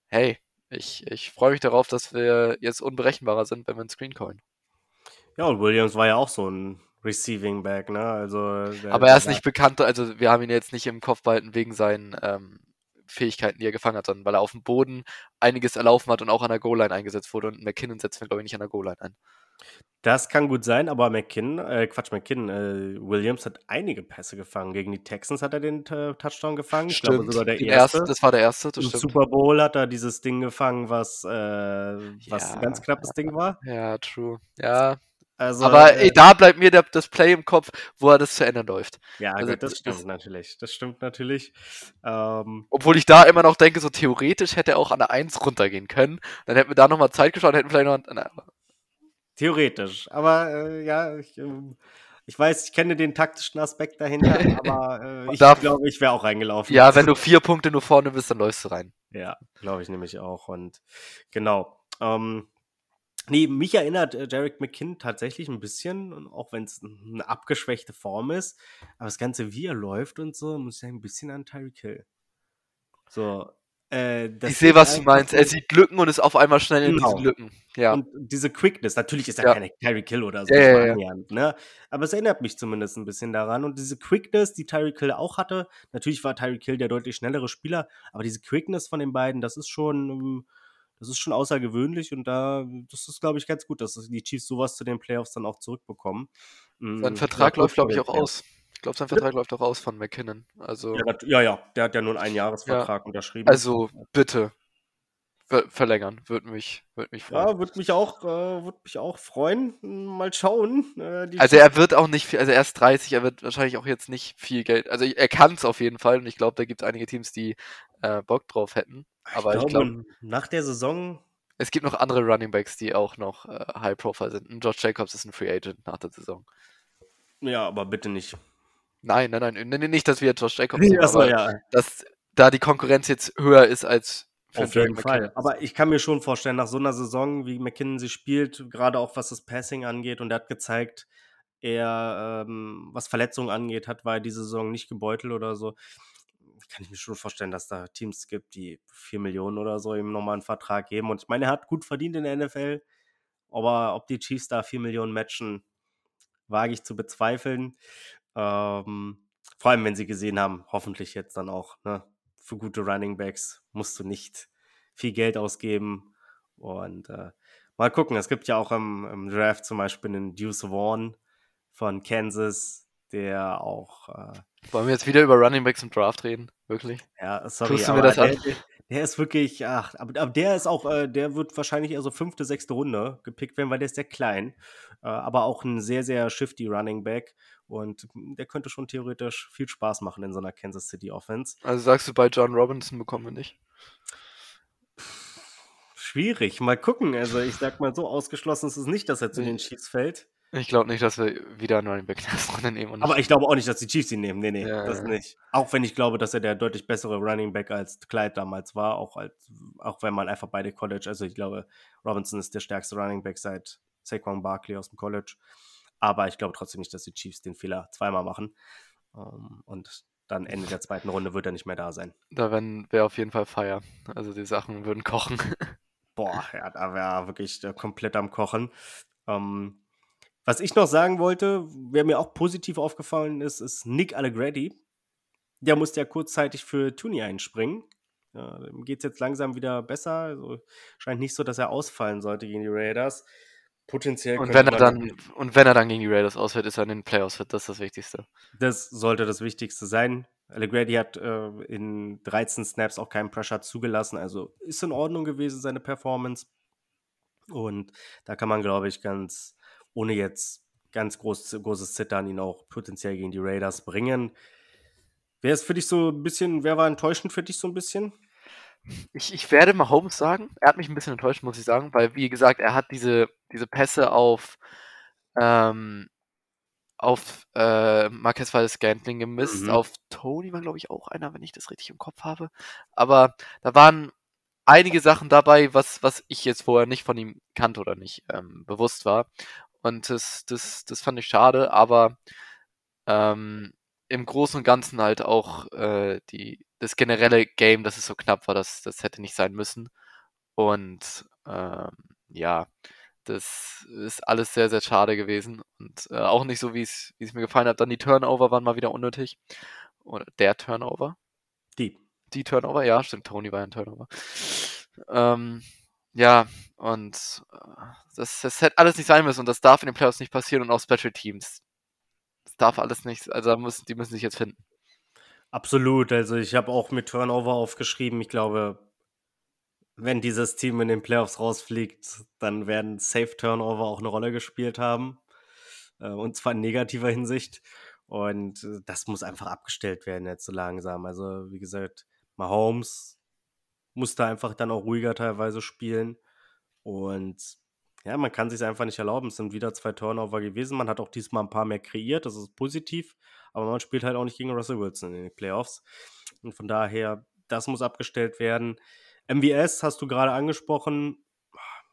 Speaker 2: hey, ich, ich freue mich darauf, dass wir jetzt unberechenbarer sind, wenn wir einen Screen callen.
Speaker 1: Ja, und Williams war ja auch so ein Receiving Back, ne? Also,
Speaker 2: Aber er ist nicht bekannt, also wir haben ihn jetzt nicht im Kopf behalten wegen seinen ähm, Fähigkeiten, die er gefangen hat, sondern weil er auf dem Boden einiges erlaufen hat und auch an der Goal-Line eingesetzt wurde. Und McKinnon setzt mir, glaube ich, nicht an der Goal-Line ein.
Speaker 1: Das kann gut sein, aber McKinnon, äh, Quatsch, McKinnon, äh, Williams hat einige Pässe gefangen. Gegen die Texans hat er den äh, Touchdown gefangen.
Speaker 2: Ich glaube sogar der erste. erste. Das war der erste.
Speaker 1: Im stimmt. Super Bowl hat er dieses Ding gefangen, was, äh, was ja, ein ganz knappes Ding war.
Speaker 2: Ja, true. Ja, also, aber äh, da bleibt mir der, das Play im Kopf, wo er das zu Ende läuft.
Speaker 1: Ja, also, gut, das stimmt das, natürlich. Das stimmt natürlich. Ähm,
Speaker 2: obwohl ich da immer noch denke, so theoretisch hätte er auch an der 1 runtergehen können. Dann hätten wir da nochmal Zeit geschaut, hätten vielleicht noch. Na,
Speaker 1: theoretisch. Aber äh, ja, ich, äh, ich, weiß, ich kenne den taktischen Aspekt dahinter, aber äh, ich glaube, ich wäre auch reingelaufen.
Speaker 2: Ja, wenn du vier Punkte nur vorne bist, dann läufst du rein.
Speaker 1: Ja, glaube ich nämlich auch. Und genau. Ähm, Nee, mich erinnert äh, Jarek McKinn tatsächlich ein bisschen, auch wenn es eine abgeschwächte Form ist. Aber das Ganze, wie er läuft und so, muss ich sagen, ein bisschen an Tyreek Hill. So,
Speaker 2: äh, ich sehe, was du meinst. Er sieht Lücken und ist auf einmal schnell in genau. diesen Lücken. Ja.
Speaker 1: Und diese Quickness, natürlich ist er ja. keine Tyreek Hill oder so, ja, ja, ja. Ne? aber es erinnert mich zumindest ein bisschen daran. Und diese Quickness, die Tyreek Hill auch hatte, natürlich war Tyreek Hill der deutlich schnellere Spieler, aber diese Quickness von den beiden, das ist schon. Das ist schon außergewöhnlich und da, das ist, glaube ich, ganz gut, dass die Chiefs sowas zu den Playoffs dann auch zurückbekommen.
Speaker 2: Sein hm, Vertrag läuft, glaube ich, auch aus. Ich glaube, sein Vertrag läuft auch aus von McKinnon. Also,
Speaker 1: ja, ja, ja, der hat ja nur einen Einjahresvertrag ja, unterschrieben.
Speaker 2: Also bitte ver verlängern, würde mich, würd mich freuen.
Speaker 1: Ja, würde mich, auch, äh, würd mich auch freuen. Mal schauen.
Speaker 2: Äh, also er wird auch nicht viel, also er ist 30, er wird wahrscheinlich auch jetzt nicht viel Geld, also er kann es auf jeden Fall und ich glaube, da gibt es einige Teams, die äh, Bock drauf hätten.
Speaker 1: Aber ich glaube, glaub, nach der Saison
Speaker 2: es gibt noch andere Running Backs, die auch noch äh, High Profile sind. Ein Josh Jacobs ist ein Free Agent nach der Saison.
Speaker 1: Ja, aber bitte nicht.
Speaker 2: Nein, nein, nein, nein nicht, dass wir Josh Jacobs
Speaker 1: nehmen, aber ja.
Speaker 2: dass da die Konkurrenz jetzt höher ist als
Speaker 1: für Auf jeden Fall. Aber ich kann mir schon vorstellen, nach so einer Saison, wie McKinnon sie spielt, gerade auch was das Passing angeht, und er hat gezeigt, er, ähm, was Verletzungen angeht, hat, war er diese Saison nicht gebeutelt oder so. Kann ich mir schon vorstellen, dass da Teams gibt, die 4 Millionen oder so ihm nochmal einen Vertrag geben. Und ich meine, er hat gut verdient in der NFL, aber ob die Chiefs da 4 Millionen matchen, wage ich zu bezweifeln. Ähm, vor allem, wenn sie gesehen haben, hoffentlich jetzt dann auch, ne, für gute Running Backs musst du nicht viel Geld ausgeben. Und äh, mal gucken, es gibt ja auch im, im Draft zum Beispiel einen Deuce Vaughn von Kansas, der auch. Äh,
Speaker 2: Wollen wir jetzt wieder über Running Backs im Draft reden? Wirklich?
Speaker 1: Ja, sorry. Tust du mir das der, an? Der ist wirklich, ach, aber, aber der ist auch, äh, der wird wahrscheinlich eher so fünfte, sechste Runde gepickt werden, weil der ist sehr klein, äh, aber auch ein sehr, sehr shifty Running Back und der könnte schon theoretisch viel Spaß machen in so einer Kansas City Offense.
Speaker 2: Also sagst du, bei John Robinson bekommen wir nicht?
Speaker 1: Schwierig, mal gucken. Also ich sag mal so, ausgeschlossen ist es nicht, dass er zu den Chiefs fällt.
Speaker 2: Ich glaube nicht, dass wir wieder einen Running Back nehmen.
Speaker 1: Aber ich glaube auch nicht, dass die Chiefs ihn nehmen. Nee, nee, ja, das ja. nicht. Auch wenn ich glaube, dass er der deutlich bessere Running Back als Clyde damals war, auch, als, auch wenn man einfach beide College, also ich glaube, Robinson ist der stärkste Running Back seit Saquon Barkley aus dem College. Aber ich glaube trotzdem nicht, dass die Chiefs den Fehler zweimal machen. Ähm, und dann Ende der zweiten Runde wird er nicht mehr da sein.
Speaker 2: Da wäre auf jeden Fall Feier. Also die Sachen würden kochen.
Speaker 1: Boah, ja, da wäre wirklich komplett am Kochen. Ähm, was ich noch sagen wollte, wer mir auch positiv aufgefallen ist, ist Nick Allegretti. Der musste ja kurzzeitig für Tuni einspringen. Ja, dem geht es jetzt langsam wieder besser. Also, scheint nicht so, dass er ausfallen sollte gegen die Raiders. Potenziell
Speaker 2: und wenn er dann und wenn er dann gegen die Raiders ausfällt, ist er in den Playoffs fit. Das ist das Wichtigste.
Speaker 1: Das sollte das Wichtigste sein. Allegretti hat äh, in 13 Snaps auch keinen Pressure zugelassen, also ist in Ordnung gewesen seine Performance. Und da kann man, glaube ich, ganz ohne jetzt ganz groß, großes Zittern ihn auch potenziell gegen die Raiders bringen. Wer ist für dich so ein bisschen, wer war enttäuschend für dich so ein bisschen?
Speaker 2: Ich, ich werde mal Holmes sagen. Er hat mich ein bisschen enttäuscht, muss ich sagen, weil, wie gesagt, er hat diese, diese Pässe auf, ähm, auf äh, Marquez Valdes Scantling gemisst. Mhm. Auf Tony war, glaube ich, auch einer, wenn ich das richtig im Kopf habe. Aber da waren einige Sachen dabei, was, was ich jetzt vorher nicht von ihm kannte oder nicht ähm, bewusst war. Und das, das, das fand ich schade, aber ähm, im Großen und Ganzen halt auch äh, die, das generelle Game, dass es so knapp war, das, das hätte nicht sein müssen. Und ähm, ja, das ist alles sehr, sehr schade gewesen. Und äh, auch nicht so, wie es mir gefallen hat. Dann die Turnover waren mal wieder unnötig. Oder der Turnover.
Speaker 1: Die.
Speaker 2: Die Turnover, ja, stimmt. Tony war ein Turnover. Ähm, ja, und äh, das, das hätte alles nicht sein müssen und das darf in den Playoffs nicht passieren und auch Special Teams. Das darf alles nicht, also müssen, die müssen sich jetzt finden.
Speaker 1: Absolut, also ich habe auch mit Turnover aufgeschrieben. Ich glaube, wenn dieses Team in den Playoffs rausfliegt, dann werden Safe Turnover auch eine Rolle gespielt haben. Äh, und zwar in negativer Hinsicht. Und äh, das muss einfach abgestellt werden jetzt so langsam. Also, wie gesagt, Mahomes musste einfach dann auch ruhiger teilweise spielen. Und ja, man kann sich einfach nicht erlauben. Es sind wieder zwei Turnover gewesen. Man hat auch diesmal ein paar mehr kreiert, das ist positiv. Aber man spielt halt auch nicht gegen Russell Wilson in den Playoffs. Und von daher, das muss abgestellt werden. MVS hast du gerade angesprochen.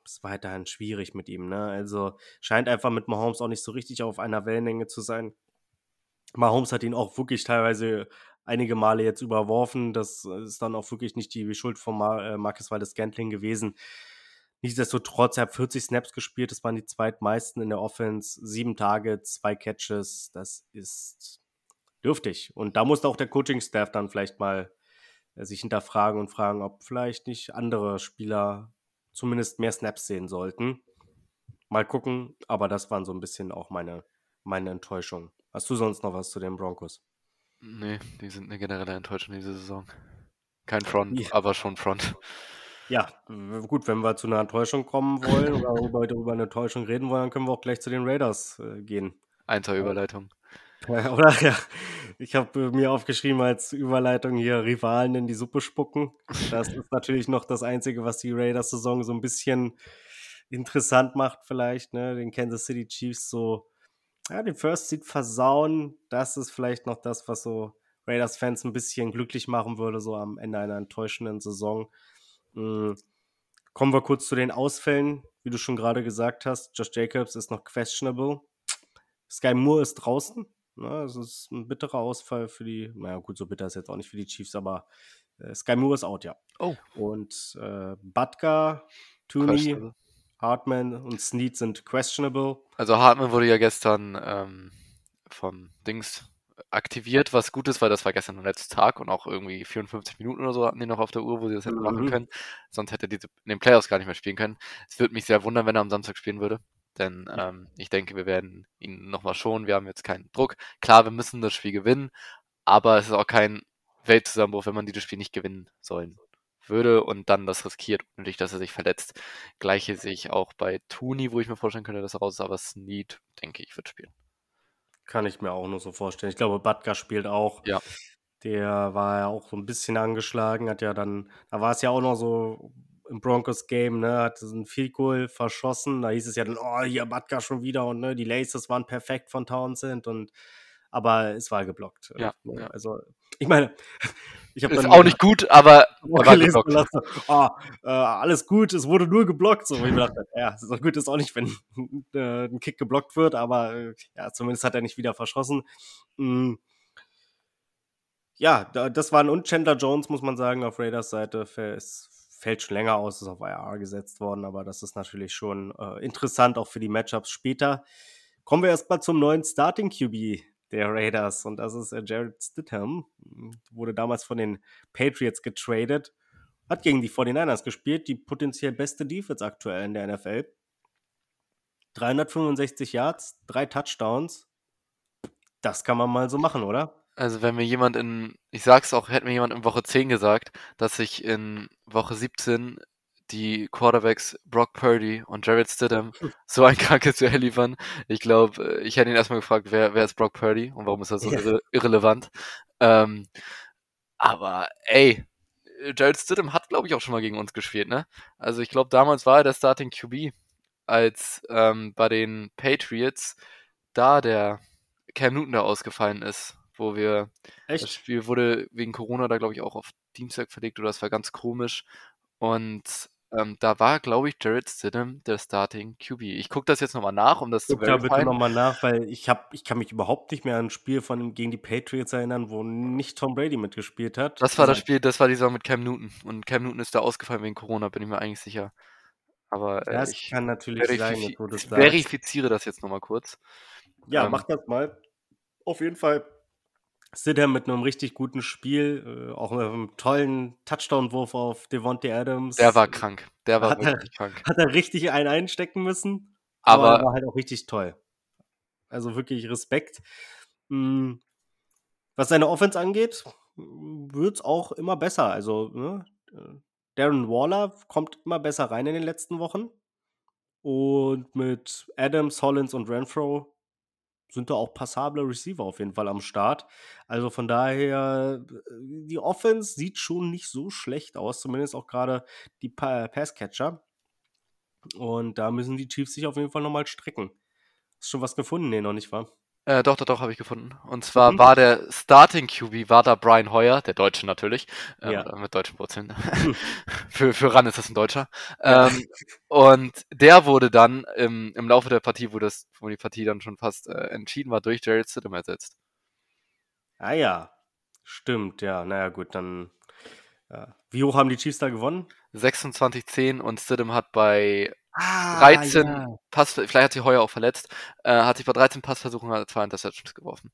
Speaker 1: Ist weiterhin schwierig mit ihm, ne? Also scheint einfach mit Mahomes auch nicht so richtig auf einer Wellenlänge zu sein. Mahomes hat ihn auch wirklich teilweise einige Male jetzt überworfen. Das ist dann auch wirklich nicht die Schuld von Mar äh, Marcus Waldes Gantling gewesen. Nichtsdestotrotz, er hat 40 Snaps gespielt, das waren die zweitmeisten in der Offense. Sieben Tage, zwei Catches, das ist dürftig. Und da musste auch der Coaching-Staff dann vielleicht mal äh, sich hinterfragen und fragen, ob vielleicht nicht andere Spieler zumindest mehr Snaps sehen sollten. Mal gucken, aber das waren so ein bisschen auch meine, meine Enttäuschung. Hast du sonst noch was zu den Broncos?
Speaker 2: Nee, die sind eine generelle Enttäuschung diese Saison. Kein Front, ja. aber schon Front.
Speaker 1: Ja, gut, wenn wir zu einer Enttäuschung kommen wollen oder über, über eine Enttäuschung reden wollen, dann können wir auch gleich zu den Raiders äh, gehen.
Speaker 2: Einser Überleitung.
Speaker 1: Oder ja, ich habe mir aufgeschrieben als Überleitung hier Rivalen in die Suppe spucken. Das ist natürlich noch das Einzige, was die Raiders-Saison so ein bisschen interessant macht, vielleicht, ne? Den Kansas City Chiefs so, ja, den First Seed versauen. Das ist vielleicht noch das, was so Raiders-Fans ein bisschen glücklich machen würde, so am Ende einer enttäuschenden Saison. Mhm. Kommen wir kurz zu den Ausfällen. Wie du schon gerade gesagt hast, Josh Jacobs ist noch questionable. Sky Moore ist draußen. Ne? Das ist ein bitterer Ausfall für die, naja gut, so bitter ist jetzt auch nicht für die Chiefs, aber äh, Sky Moore ist out, ja.
Speaker 2: Oh.
Speaker 1: Und äh, Butker, Tooney, Hartman und Snead sind questionable.
Speaker 2: Also Hartman wurde ja gestern ähm, vom Dings aktiviert, was gut ist, weil das war gestern der letzte Tag und auch irgendwie 54 Minuten oder so hatten die noch auf der Uhr, wo sie das hätten mhm. machen können. Sonst hätte die in den Playoffs gar nicht mehr spielen können. Es würde mich sehr wundern, wenn er am Samstag spielen würde. Denn ähm, ich denke, wir werden ihn nochmal schonen. Wir haben jetzt keinen Druck. Klar, wir müssen das Spiel gewinnen, aber es ist auch kein Weltzusammenbruch, wenn man dieses Spiel nicht gewinnen sollen würde und dann das riskiert, unnötig, dass er sich verletzt. Gleiche sehe ich auch bei Tooney, wo ich mir vorstellen könnte, dass er raus ist, aber Snead, denke ich, wird spielen.
Speaker 1: Kann ich mir auch nur so vorstellen. Ich glaube, Batka spielt auch.
Speaker 2: Ja.
Speaker 1: Der war ja auch so ein bisschen angeschlagen, hat ja dann, da war es ja auch noch so im Broncos-Game, ne, hat so ein Field Goal verschossen. Da hieß es ja dann, oh, hier Batka schon wieder und ne, die Laces waren perfekt von Townsend und aber es war geblockt.
Speaker 2: Ja, ne?
Speaker 1: ja. Also, ich meine, ich
Speaker 2: habe ist auch nicht gut, aber
Speaker 1: geblockt. Lassen, oh, äh, alles gut, es wurde nur geblockt. So, ich dachte, ja, ist auch gut, ist auch nicht, wenn äh, ein Kick geblockt wird, aber äh, ja, zumindest hat er nicht wieder verschossen. Mhm. Ja, das war ein und Chandler Jones, muss man sagen, auf Raiders Seite. Es fällt schon länger aus, ist auf IR gesetzt worden, aber das ist natürlich schon äh, interessant, auch für die Matchups später. Kommen wir erstmal zum neuen Starting QB der Raiders und das ist äh, Jared Stidham. Wurde damals von den Patriots getradet, hat gegen die 49ers gespielt, die potenziell beste Defense aktuell in der NFL. 365 Yards, drei Touchdowns. Das kann man mal so machen, oder?
Speaker 2: Also wenn mir jemand in, ich sag's auch, hätte mir jemand in Woche 10 gesagt, dass ich in Woche 17 die Quarterbacks Brock Purdy und Jared Stidham so ein krankes Duell liefern. Ich glaube, äh, ich hätte ihn erstmal gefragt, wer, wer ist Brock Purdy und warum ist er so ja. irre irrelevant. Ähm, aber ey, Jared Stidham hat, glaube ich, auch schon mal gegen uns gespielt, ne? Also ich glaube, damals war er der Starting QB, als ähm, bei den Patriots da der Cam Newton da ausgefallen ist, wo wir
Speaker 1: Echt?
Speaker 2: das Spiel wurde wegen Corona da, glaube ich, auch auf Dienstag verlegt oder das war ganz komisch. Und ähm, da war, glaube ich, Jared Stidham der Starting QB. Ich gucke das jetzt nochmal nach, um das
Speaker 1: Guck zu da bitte nochmal nach, weil ich, hab, ich kann mich überhaupt nicht mehr an ein Spiel von gegen die Patriots erinnern, wo nicht Tom Brady mitgespielt hat.
Speaker 2: Das war das Spiel, das war die Saison mit Cam Newton. Und Cam Newton ist da ausgefallen wegen Corona, bin ich mir eigentlich sicher. Aber äh,
Speaker 1: das
Speaker 2: ich
Speaker 1: kann natürlich sein,
Speaker 2: verifi das verifiziere das jetzt nochmal kurz.
Speaker 1: Ja, ähm, mach das mal. Auf jeden Fall Stidham mit einem richtig guten Spiel, äh, auch mit einem tollen Touchdown-Wurf auf Devontae Adams.
Speaker 2: Der war krank. Der war
Speaker 1: hat
Speaker 2: wirklich
Speaker 1: er,
Speaker 2: krank.
Speaker 1: Hat er richtig einen einstecken müssen,
Speaker 2: aber,
Speaker 1: aber war halt auch richtig toll. Also wirklich Respekt. Hm, was seine Offense angeht, wird es auch immer besser. Also, ne? Darren Waller kommt immer besser rein in den letzten Wochen. Und mit Adams, Hollins und Renfro sind da auch passable Receiver auf jeden Fall am Start. Also von daher, die Offense sieht schon nicht so schlecht aus, zumindest auch gerade die Passcatcher. Und da müssen die Chiefs sich auf jeden Fall nochmal strecken. Hast du schon was gefunden? Nee, noch nicht, war?
Speaker 2: Äh, doch, doch, doch, habe ich gefunden. Und zwar mhm. war der Starting QB, war da Brian Hoyer, der Deutsche natürlich, ähm, ja. mit deutschen Wurzeln. für, für Ran ist das ein Deutscher. Ja. Ähm, und der wurde dann im, im Laufe der Partie, wo, das, wo die Partie dann schon fast äh, entschieden war, durch Jared Stidham ersetzt.
Speaker 1: Ah ja, stimmt, ja. Naja, gut, dann. Ja. Wie hoch haben die Chiefs da gewonnen?
Speaker 2: 26-10 und Stidham hat bei
Speaker 1: Ah,
Speaker 2: 13
Speaker 1: ja.
Speaker 2: Pass, vielleicht hat sich Heuer auch verletzt, äh, hat sich bei 13 Passversuchen hat zwei Interceptions geworfen.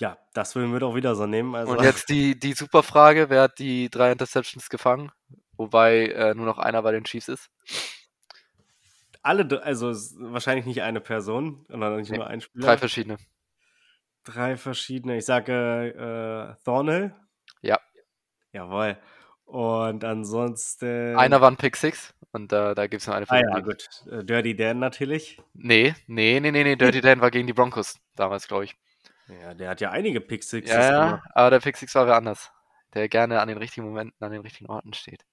Speaker 1: Ja, das würden wir doch wieder so nehmen. Also.
Speaker 2: Und jetzt die, die super Frage, wer hat die drei Interceptions gefangen? Wobei äh, nur noch einer bei den Chiefs ist.
Speaker 1: Alle, also wahrscheinlich nicht eine Person, sondern nicht nee, nur ein Spieler.
Speaker 2: Drei verschiedene.
Speaker 1: Drei verschiedene. Ich sage äh, Thornhill.
Speaker 2: Ja.
Speaker 1: Jawohl. Und ansonsten.
Speaker 2: Einer war ein Pick Six und äh, da gibt es noch eine
Speaker 1: Ah ja, gut. Äh, Dirty Dan natürlich.
Speaker 2: Nee, nee, nee, nee, nee. Dirty Dan war gegen die Broncos damals, glaube ich.
Speaker 1: Ja, der hat ja einige Pick Sixes
Speaker 2: Ja, ja, aber der Pick Six war wer anders. Der gerne an den richtigen Momenten, an den richtigen Orten steht.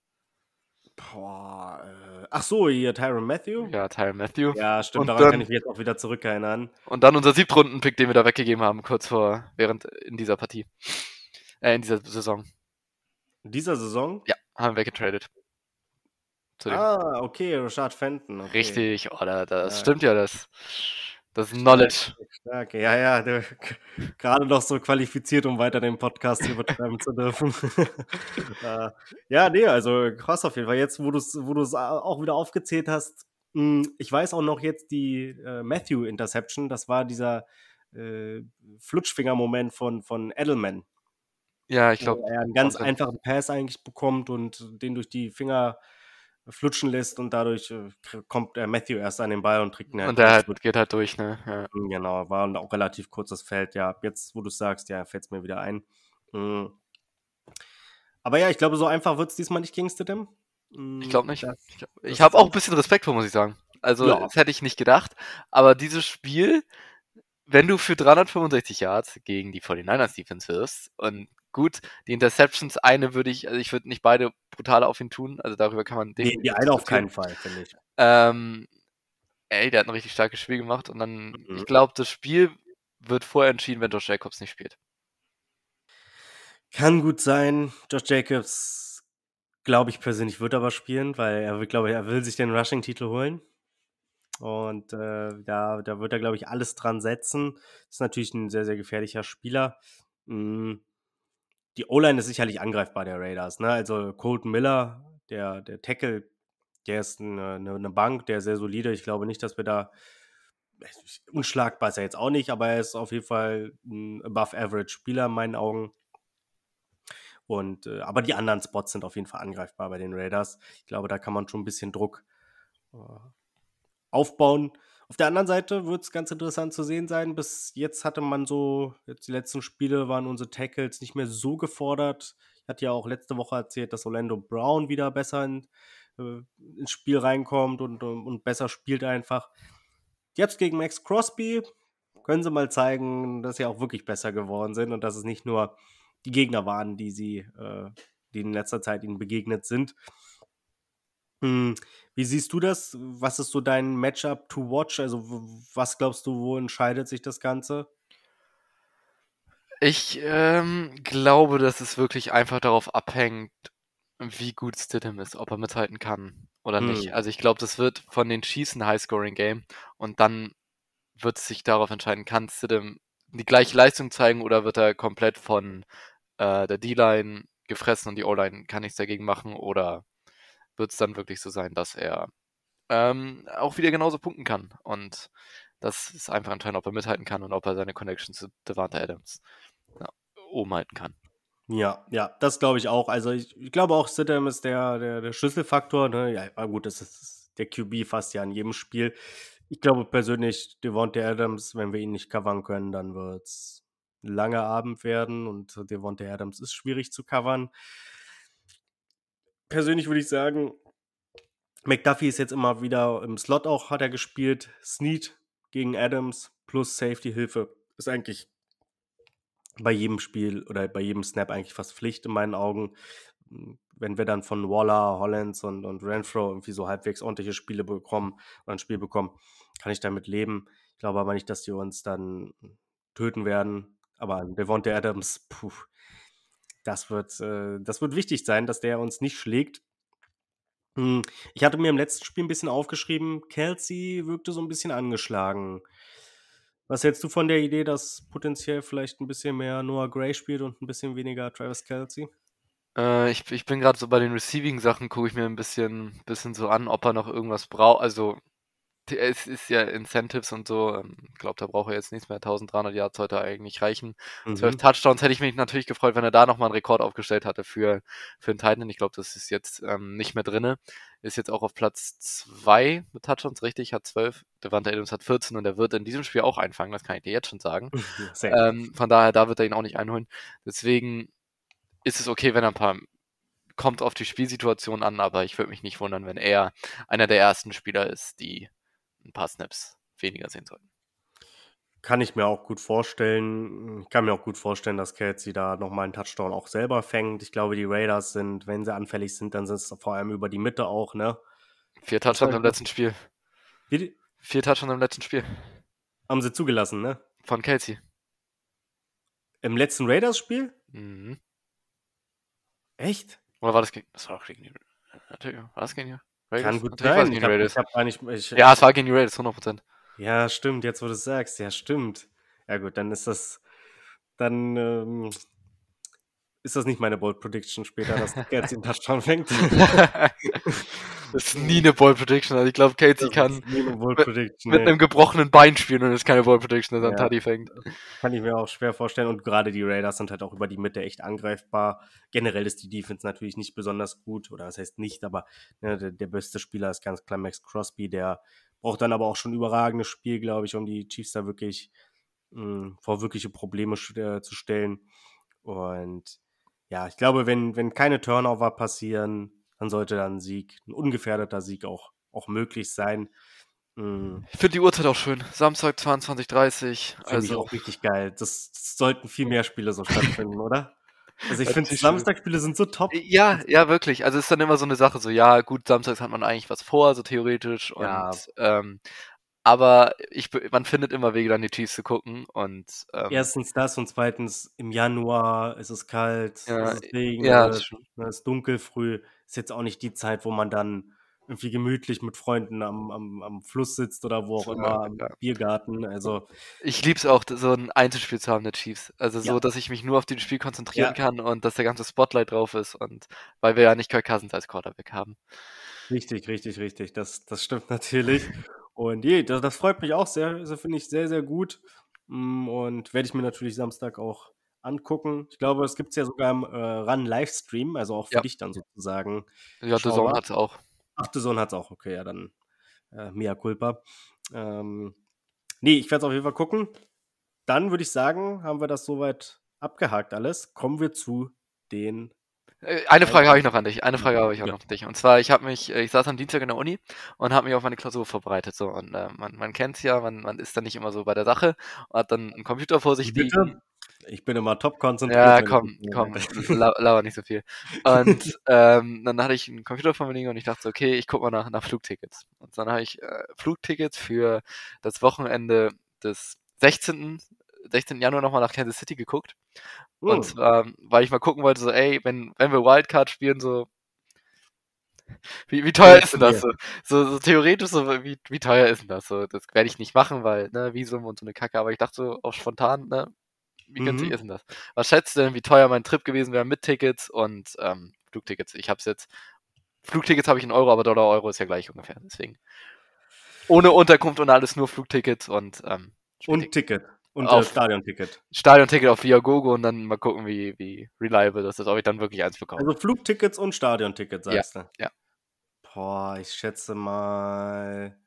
Speaker 1: Boah, äh, ach so, hier Tyron Matthew?
Speaker 2: Ja, Tyron Matthew.
Speaker 1: Ja, stimmt,
Speaker 2: Und
Speaker 1: daran kann
Speaker 2: dann-
Speaker 1: ich mich jetzt auch wieder zurückerinnern.
Speaker 2: Und dann unser Siebtrunden-Pick, den wir da weggegeben haben, kurz vor, während, in dieser Partie. Äh, in dieser Saison.
Speaker 1: In dieser Saison?
Speaker 2: Ja, haben wir weggetradet.
Speaker 1: Ah, okay, Rashad Fenton. Okay.
Speaker 2: Richtig, oh, da, das
Speaker 1: Ja.
Speaker 2: stimmt ja, das. Das Knowledge.
Speaker 1: Stark, ja, ja, der, gerade noch so qualifiziert, um weiter den Podcast hier betreiben zu dürfen. äh, ja, nee, also krass auf jeden Fall. Jetzt, wo du es wo du's auch wieder aufgezählt hast, mh, ich weiß auch noch jetzt die äh, Matthew Interception, das war dieser äh, Flutschfinger-Moment von, von Edelman.
Speaker 2: Ja, ich
Speaker 1: wo
Speaker 2: glaube,
Speaker 1: er einen ganz einfachen Pass eigentlich bekommt und den durch die Finger flutschen lässt und dadurch äh, kommt der Matthew erst an den Ball und trägt ihn halt
Speaker 2: und der halt, geht halt durch, ne? Ja.
Speaker 1: Mm, Genau, war ein auch relativ kurzes Feld. Ja, jetzt, wo du sagst, ja, fällt es mir wieder ein. Mm. Aber ja, ich glaube, so einfach wird es diesmal nicht gegen Stidham. Mm,
Speaker 2: Ich glaube nicht.
Speaker 1: das-
Speaker 2: Ich, ich habe auch
Speaker 1: auch-
Speaker 2: ein bisschen Respekt vor, muss ich sagen. Also,
Speaker 1: Ja.
Speaker 2: das hätte ich nicht gedacht. Aber dieses Spiel, wenn du für 365 Yards gegen die 49ers Defense wirst und gut, die Interceptions, eine würde ich, also ich würde nicht beide brutal auf ihn tun, also darüber kann man
Speaker 1: Nee,
Speaker 2: definitiv
Speaker 1: die eine auf keinen Fall, finde ich.
Speaker 2: Ähm, ey, der hat ein richtig starkes Spiel gemacht und dann,
Speaker 1: Mhm.
Speaker 2: ich glaube, das Spiel wird vorher entschieden, wenn Josh Jacobs nicht spielt.
Speaker 1: Kann gut sein. Josh Jacobs, glaube ich persönlich, wird aber spielen, weil er will, glaube ich, er will sich den Rushing-Titel holen. Und äh, da, da wird er, glaube ich, alles dran setzen. Ist natürlich ein sehr, sehr gefährlicher Spieler. Mm. Die O-Line ist sicherlich angreifbar, der Raiders. Ne? Also Colton Miller, der, der Tackle, der ist eine, eine, eine Bank, der ist sehr solide. Ich glaube nicht, dass wir da unschlagbar ist er jetzt auch nicht, aber er ist auf jeden Fall ein Above-Average-Spieler in meinen Augen. Und, äh, aber die anderen Spots sind auf jeden Fall angreifbar bei den Raiders. Ich glaube, da kann man schon ein bisschen Druck äh, aufbauen. Auf der anderen Seite wird es ganz interessant zu sehen sein. Bis jetzt hatte man so, jetzt die letzten Spiele waren unsere Tackles nicht mehr so gefordert. Ich hatte ja auch letzte Woche erzählt, dass Orlando Brown wieder besser in, äh, ins Spiel reinkommt und, und, und besser spielt einfach. Jetzt gegen Max Crosby können sie mal zeigen, dass sie auch wirklich besser geworden sind und dass es nicht nur die Gegner waren, die sie, äh, die in letzter Zeit ihnen begegnet sind. Hm, wie siehst du das? Was ist so dein Matchup to watch? Also, was glaubst du, wo entscheidet sich das Ganze?
Speaker 2: Ich ähm, glaube, dass es wirklich einfach darauf abhängt, wie gut Stidham ist, ob er mithalten kann oder nicht.
Speaker 1: Hm.
Speaker 2: Also ich glaube, das wird von den Chiefs ein High-Scoring-Game und dann wird es sich darauf entscheiden, kann Stidham die gleiche Leistung zeigen oder wird er komplett von äh, der D-Line gefressen und die O-Line kann nichts dagegen machen oder wird es dann wirklich so sein, dass er ähm, auch wieder genauso punkten kann und das ist einfach entscheidend, ob er mithalten kann und ob er seine Connection zu Devante Adams ja, oben halten kann.
Speaker 1: Ja, ja, das glaube ich auch. Also, ich, ich glaube auch, Stidham ist der, der, der Schlüsselfaktor. Ne? Ja, gut, das ist der QB fast ja in jedem Spiel. Ich glaube persönlich, Devontae Adams, wenn wir ihn nicht covern können, dann wird es ein langer Abend werden und Devontae Adams ist schwierig zu covern. Persönlich würde ich sagen, McDuffie ist jetzt immer wieder im Slot auch, hat er gespielt. Snead gegen Adams plus Safety-Hilfe ist eigentlich bei jedem Spiel oder bei jedem Snap eigentlich fast Pflicht in meinen Augen. Wenn wir dann von Waller, Hollands und, und Renfro irgendwie so halbwegs ordentliche Spiele bekommen oder ein Spiel bekommen, kann ich damit leben. Ich glaube aber nicht, dass die uns dann töten werden. Aber Devontae Adams, puh, das wird, äh, das wird wichtig sein, dass der uns nicht schlägt. Hm, Ich hatte mir im letzten Spiel ein bisschen aufgeschrieben, Kelsey wirkte so ein bisschen angeschlagen. Was hältst du von der Idee, dass potenziell vielleicht ein bisschen mehr Noah Gray spielt und ein bisschen weniger Travis Kelsey?
Speaker 2: Äh, ich, ich bin gerade so bei den Receiving-Sachen, gucke ich mir ein bisschen, bisschen so an, ob er noch irgendwas braucht. Also, es ist ja Incentives und so. ähm, Ich glaube, da braucht er jetzt nichts mehr. 1300 Yards sollte eigentlich reichen. 12
Speaker 1: Mhm.
Speaker 2: Touchdowns hätte ich mich natürlich gefreut, wenn er da nochmal einen Rekord aufgestellt hatte für, für einen Titan. Ich glaube, das ist jetzt ähm, nicht mehr drinne. Ist jetzt auch auf Platz 2 mit Touchdowns, richtig, hat 12. Devante Adams hat 14 und er wird in diesem Spiel auch einfangen, das kann ich dir jetzt schon sagen. Ähm, von daher, da wird er ihn auch nicht einholen. Deswegen ist es okay, wenn er ein paar. Kommt auf die Spielsituation an, aber ich würde mich nicht wundern, wenn er einer der ersten Spieler ist, die ein paar Snaps weniger sehen sollten.
Speaker 1: Kann ich mir auch gut vorstellen. Ich kann mir auch gut vorstellen, dass Kelsey da nochmal einen Touchdown auch selber fängt. Ich glaube, die Raiders sind, wenn sie anfällig sind, dann sind es vor allem über die Mitte auch, ne?
Speaker 2: Vier Touchdowns im letzten Spiel.
Speaker 1: Wie,
Speaker 2: Vier Touchdowns im letzten Spiel.
Speaker 1: haben sie zugelassen, ne?
Speaker 2: Von Kelsey.
Speaker 1: Im letzten Raiders-Spiel?
Speaker 2: Mhm.
Speaker 1: Echt?
Speaker 2: Oder war das gegen. Das war auch gegen die. Natürlich, War das gegen die Raiders?
Speaker 1: Kann gut sein. Ich ich hab gar nicht, ich,
Speaker 2: Ja, es war gegen die Raiders, 100%.
Speaker 1: Ja, stimmt, jetzt wo du es sagst, ja, stimmt. Ja, gut, dann ist das, dann ähm, ist das nicht meine Bold Prediction später, dass Kelsey den Touchdown fängt.
Speaker 2: das ist nie eine Ball Prediction. Also ich glaube,
Speaker 1: Das
Speaker 2: kann
Speaker 1: Bold
Speaker 2: mit- mit einem gebrochenen Bein spielen und es ist keine Ball Prediction, dass er einen
Speaker 1: Ja.
Speaker 2: Taddy fängt.
Speaker 1: Kann ich mir auch schwer vorstellen. Und gerade die Raiders sind halt auch über die Mitte echt angreifbar. Generell ist die Defense natürlich nicht besonders gut. Oder das heißt nicht, aber ne, der, der beste Spieler ist ganz klar Max Crosby. Der braucht dann aber auch schon ein überragendes Spiel, glaube ich, um die Chiefs da wirklich mh, vor wirkliche Probleme äh, zu stellen. Und ja, ich glaube, wenn, wenn keine Turnover passieren, dann sollte dann ein Sieg, ein ungefährdeter Sieg auch, auch möglich sein. Mh,
Speaker 2: Ich finde die Uhrzeit auch schön. Samstag 22.30
Speaker 1: Finde ich
Speaker 2: Also,
Speaker 1: auch richtig geil. Das, das sollten viel mehr Spiele so stattfinden, oder? Also ich finde. Samstagspiele sind so top.
Speaker 2: ja, ja, wirklich. Also es ist dann immer so eine Sache, so, ja, gut, samstags hat man eigentlich was vor, so theoretisch. Und,
Speaker 1: Ja.
Speaker 2: ähm, aber ich, man findet immer Wege, dann die Chiefs zu gucken. Und ähm,
Speaker 1: Erstens das und zweitens im Januar ist es kalt,
Speaker 2: Ja,
Speaker 1: es ist Regen,
Speaker 2: ja,
Speaker 1: ne, es ist dunkel früh. Ist jetzt auch nicht die Zeit, wo man dann irgendwie gemütlich mit Freunden am, am, am Fluss sitzt oder wo auch
Speaker 2: Ja,
Speaker 1: immer, am
Speaker 2: ja.
Speaker 1: Biergarten. Also
Speaker 2: Ich lieb's auch, so ein Einzelspiel zu haben, der Chiefs. Also so,
Speaker 1: Ja.
Speaker 2: dass ich mich nur auf das Spiel konzentrieren kann und dass der ganze Spotlight drauf ist und weil wir ja nicht Kirk Cousins als Quarterback haben.
Speaker 1: Richtig, richtig, richtig. Das, das stimmt natürlich. Und je, das, das freut mich auch sehr. Das finde ich sehr, sehr gut. Mm, Und werde ich mir natürlich Samstag auch angucken. Ich glaube, es gibt es ja sogar im äh, Run-Livestream, also auch für
Speaker 2: Ja.
Speaker 1: dich dann sozusagen.
Speaker 2: Ja, The Zone
Speaker 1: Schaubar.
Speaker 2: hat's auch.
Speaker 1: Ach, der Sohn hat es auch. Okay, ja, dann äh, mea culpa. Ähm, nee, ich werde es auf jeden Fall gucken. Dann würde ich sagen, haben wir das soweit abgehakt alles. Kommen wir zu den
Speaker 2: Eine Frage habe ich noch an dich. Eine Frage habe ich auch
Speaker 1: Ja.
Speaker 2: noch an dich. Und zwar, ich habe mich, äh, ich saß am Dienstag in der Uni und habe mich auf meine Klausur vorbereitet. So, und äh, man, man kennt es ja, man, man ist dann nicht immer so bei der Sache und hat dann einen Computer vor sich liegen.
Speaker 1: Bitte? Ich bin immer top konzentriert.
Speaker 2: Ja, komm, komm, lauer nicht so viel. Und ähm, dann hatte ich einen Computer vor mir liegen und ich dachte, so, okay, ich guck mal nach, nach Flugtickets. Und dann habe ich äh, Flugtickets für das Wochenende des 16. 16. Januar nochmal nach Kansas City geguckt. Und
Speaker 1: Hm.
Speaker 2: zwar, weil ich mal gucken wollte, so, ey, wenn, wenn wir Wildcard spielen, so, wie, wie teuer ist denn das so? So, so theoretisch, so, wie, wie teuer ist denn das so? Das werde ich nicht machen, weil, ne, Visum und so eine Kacke, aber ich dachte so, auch spontan, ne, wie günstig
Speaker 1: Mhm.
Speaker 2: ist denn das? Was schätzt du denn, wie teuer mein Trip gewesen wäre mit Tickets und ähm, Flugtickets? Ich habe es jetzt, Flugtickets habe ich in Euro, aber Dollar-Euro ist ja gleich ungefähr, deswegen. Ohne Unterkunft und alles, nur Flugtickets und, ähm,
Speaker 1: Und. Ticket. Und äh,
Speaker 2: Auf-
Speaker 1: Stadionticket.
Speaker 2: Stadionticket auf Viagogo und dann mal gucken, wie, wie reliable das ist, ob ich dann wirklich eins bekomme.
Speaker 1: Also Flugtickets und Stadionticket,
Speaker 2: Ja,
Speaker 1: sagst du?
Speaker 2: ja.
Speaker 1: Boah, ich schätze mal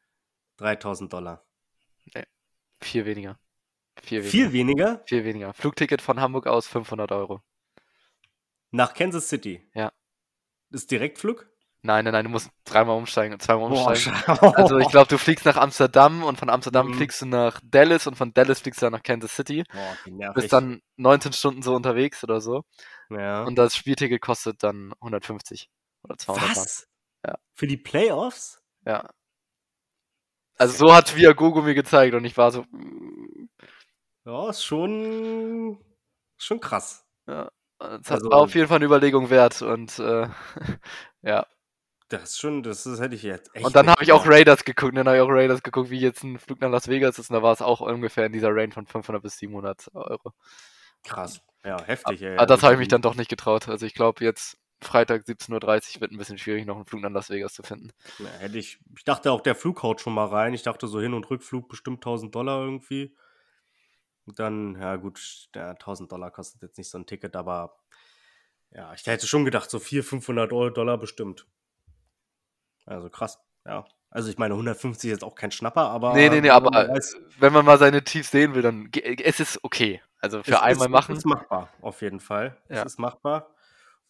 Speaker 1: 3000 Dollar.
Speaker 2: Viel weniger. Viel weniger.
Speaker 1: Viel weniger?
Speaker 2: Viel weniger. Flugticket von Hamburg aus 500 Euro.
Speaker 1: Nach Kansas City.
Speaker 2: Ja.
Speaker 1: Ist Direktflug?
Speaker 2: Nein, nein, nein, du musst dreimal umsteigen, zweimal
Speaker 1: Boah,
Speaker 2: umsteigen.
Speaker 1: schau.
Speaker 2: Also ich glaube, du fliegst nach Amsterdam und von Amsterdam
Speaker 1: Mhm.
Speaker 2: fliegst du nach Dallas und von Dallas fliegst du dann nach Kansas City.
Speaker 1: Boah.
Speaker 2: Bist dann 19 Stunden so unterwegs oder so.
Speaker 1: ja.
Speaker 2: Und das Spielticket kostet dann 150 oder 200 Mark.
Speaker 1: Was?
Speaker 2: Ja.
Speaker 1: Für die Playoffs?
Speaker 2: Ja. Also so hat Viagogo mir gezeigt und ich war so, mm,
Speaker 1: Ja, ist schon, schon krass.
Speaker 2: ja, hat,
Speaker 1: Also-
Speaker 2: war auf jeden Fall eine Überlegung wert und äh, ja.
Speaker 1: Das ist schon, das ist, hätte ich jetzt echt
Speaker 2: Und dann habe ich auch. Raiders geguckt, dann habe ich auch Raiders geguckt, wie jetzt ein Flug nach Las Vegas ist und da war es auch ungefähr in dieser Range von 500 bis 700 Euro.
Speaker 1: Krass. Ja, heftig, ey.
Speaker 2: Aber das habe ich mich
Speaker 1: Also,
Speaker 2: dann doch nicht getraut. Also ich glaube jetzt Freitag 17.30 Uhr wird ein bisschen schwierig, noch einen Flug nach Las Vegas zu finden.
Speaker 1: Ja, hätte ich, ich dachte auch, der Flug haut schon mal rein. Ich dachte so Hin- und Rückflug bestimmt 1000 Dollar irgendwie. Und dann, ja gut, der 1000 Dollar kostet jetzt nicht so ein Ticket, aber ja, ich hätte schon gedacht, so 400, 500 Euro- Dollar bestimmt. Also krass, ja. Also ich meine, 150 ist jetzt auch kein Schnapper, aber.
Speaker 2: nee, nee, nee, aber
Speaker 1: man weiß,
Speaker 2: wenn man mal seine Tiefs sehen will, dann es ist okay. Also für
Speaker 1: es
Speaker 2: einmal
Speaker 1: ist,
Speaker 2: machen.
Speaker 1: Es ist machbar, auf jeden Fall.
Speaker 2: Ja.
Speaker 1: Es ist machbar.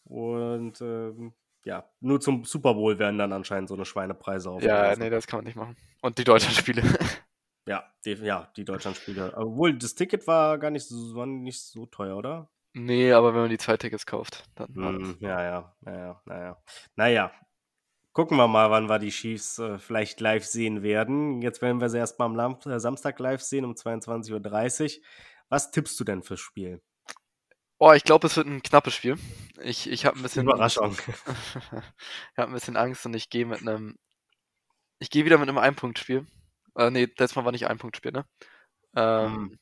Speaker 1: Und ähm, ja, nur zum Super Bowl werden dann anscheinend so eine Schweinepreise
Speaker 2: Ja,
Speaker 1: aufgerufen.
Speaker 2: nee, das kann man nicht machen. Und die deutschen Spiele.
Speaker 1: Ja, die, ja, die Deutschlandspiele. Obwohl, das Ticket war gar nicht so, war nicht so teuer, oder?
Speaker 2: Nee, aber wenn man die zwei Tickets kauft, dann.
Speaker 1: Hm, ja, ja, naja, naja. Naja, gucken wir mal, wann wir die Chiefs äh, vielleicht live sehen werden. Jetzt werden wir sie erst mal am Lam äh, Samstag live sehen um 22.30 Uhr. Was tippst du denn fürs Spiel?
Speaker 2: Oh, ich glaube, es wird ein knappes Spiel. Ich, ich habe ein bisschen.
Speaker 1: Überraschung.
Speaker 2: ich habe ein bisschen Angst und ich gehe mit einem. Ich gehe wieder mit einem Einpunktspiel. Äh, nee, letztes Mal war nicht ein Punktspiel, ne? Ähm,
Speaker 1: Hm.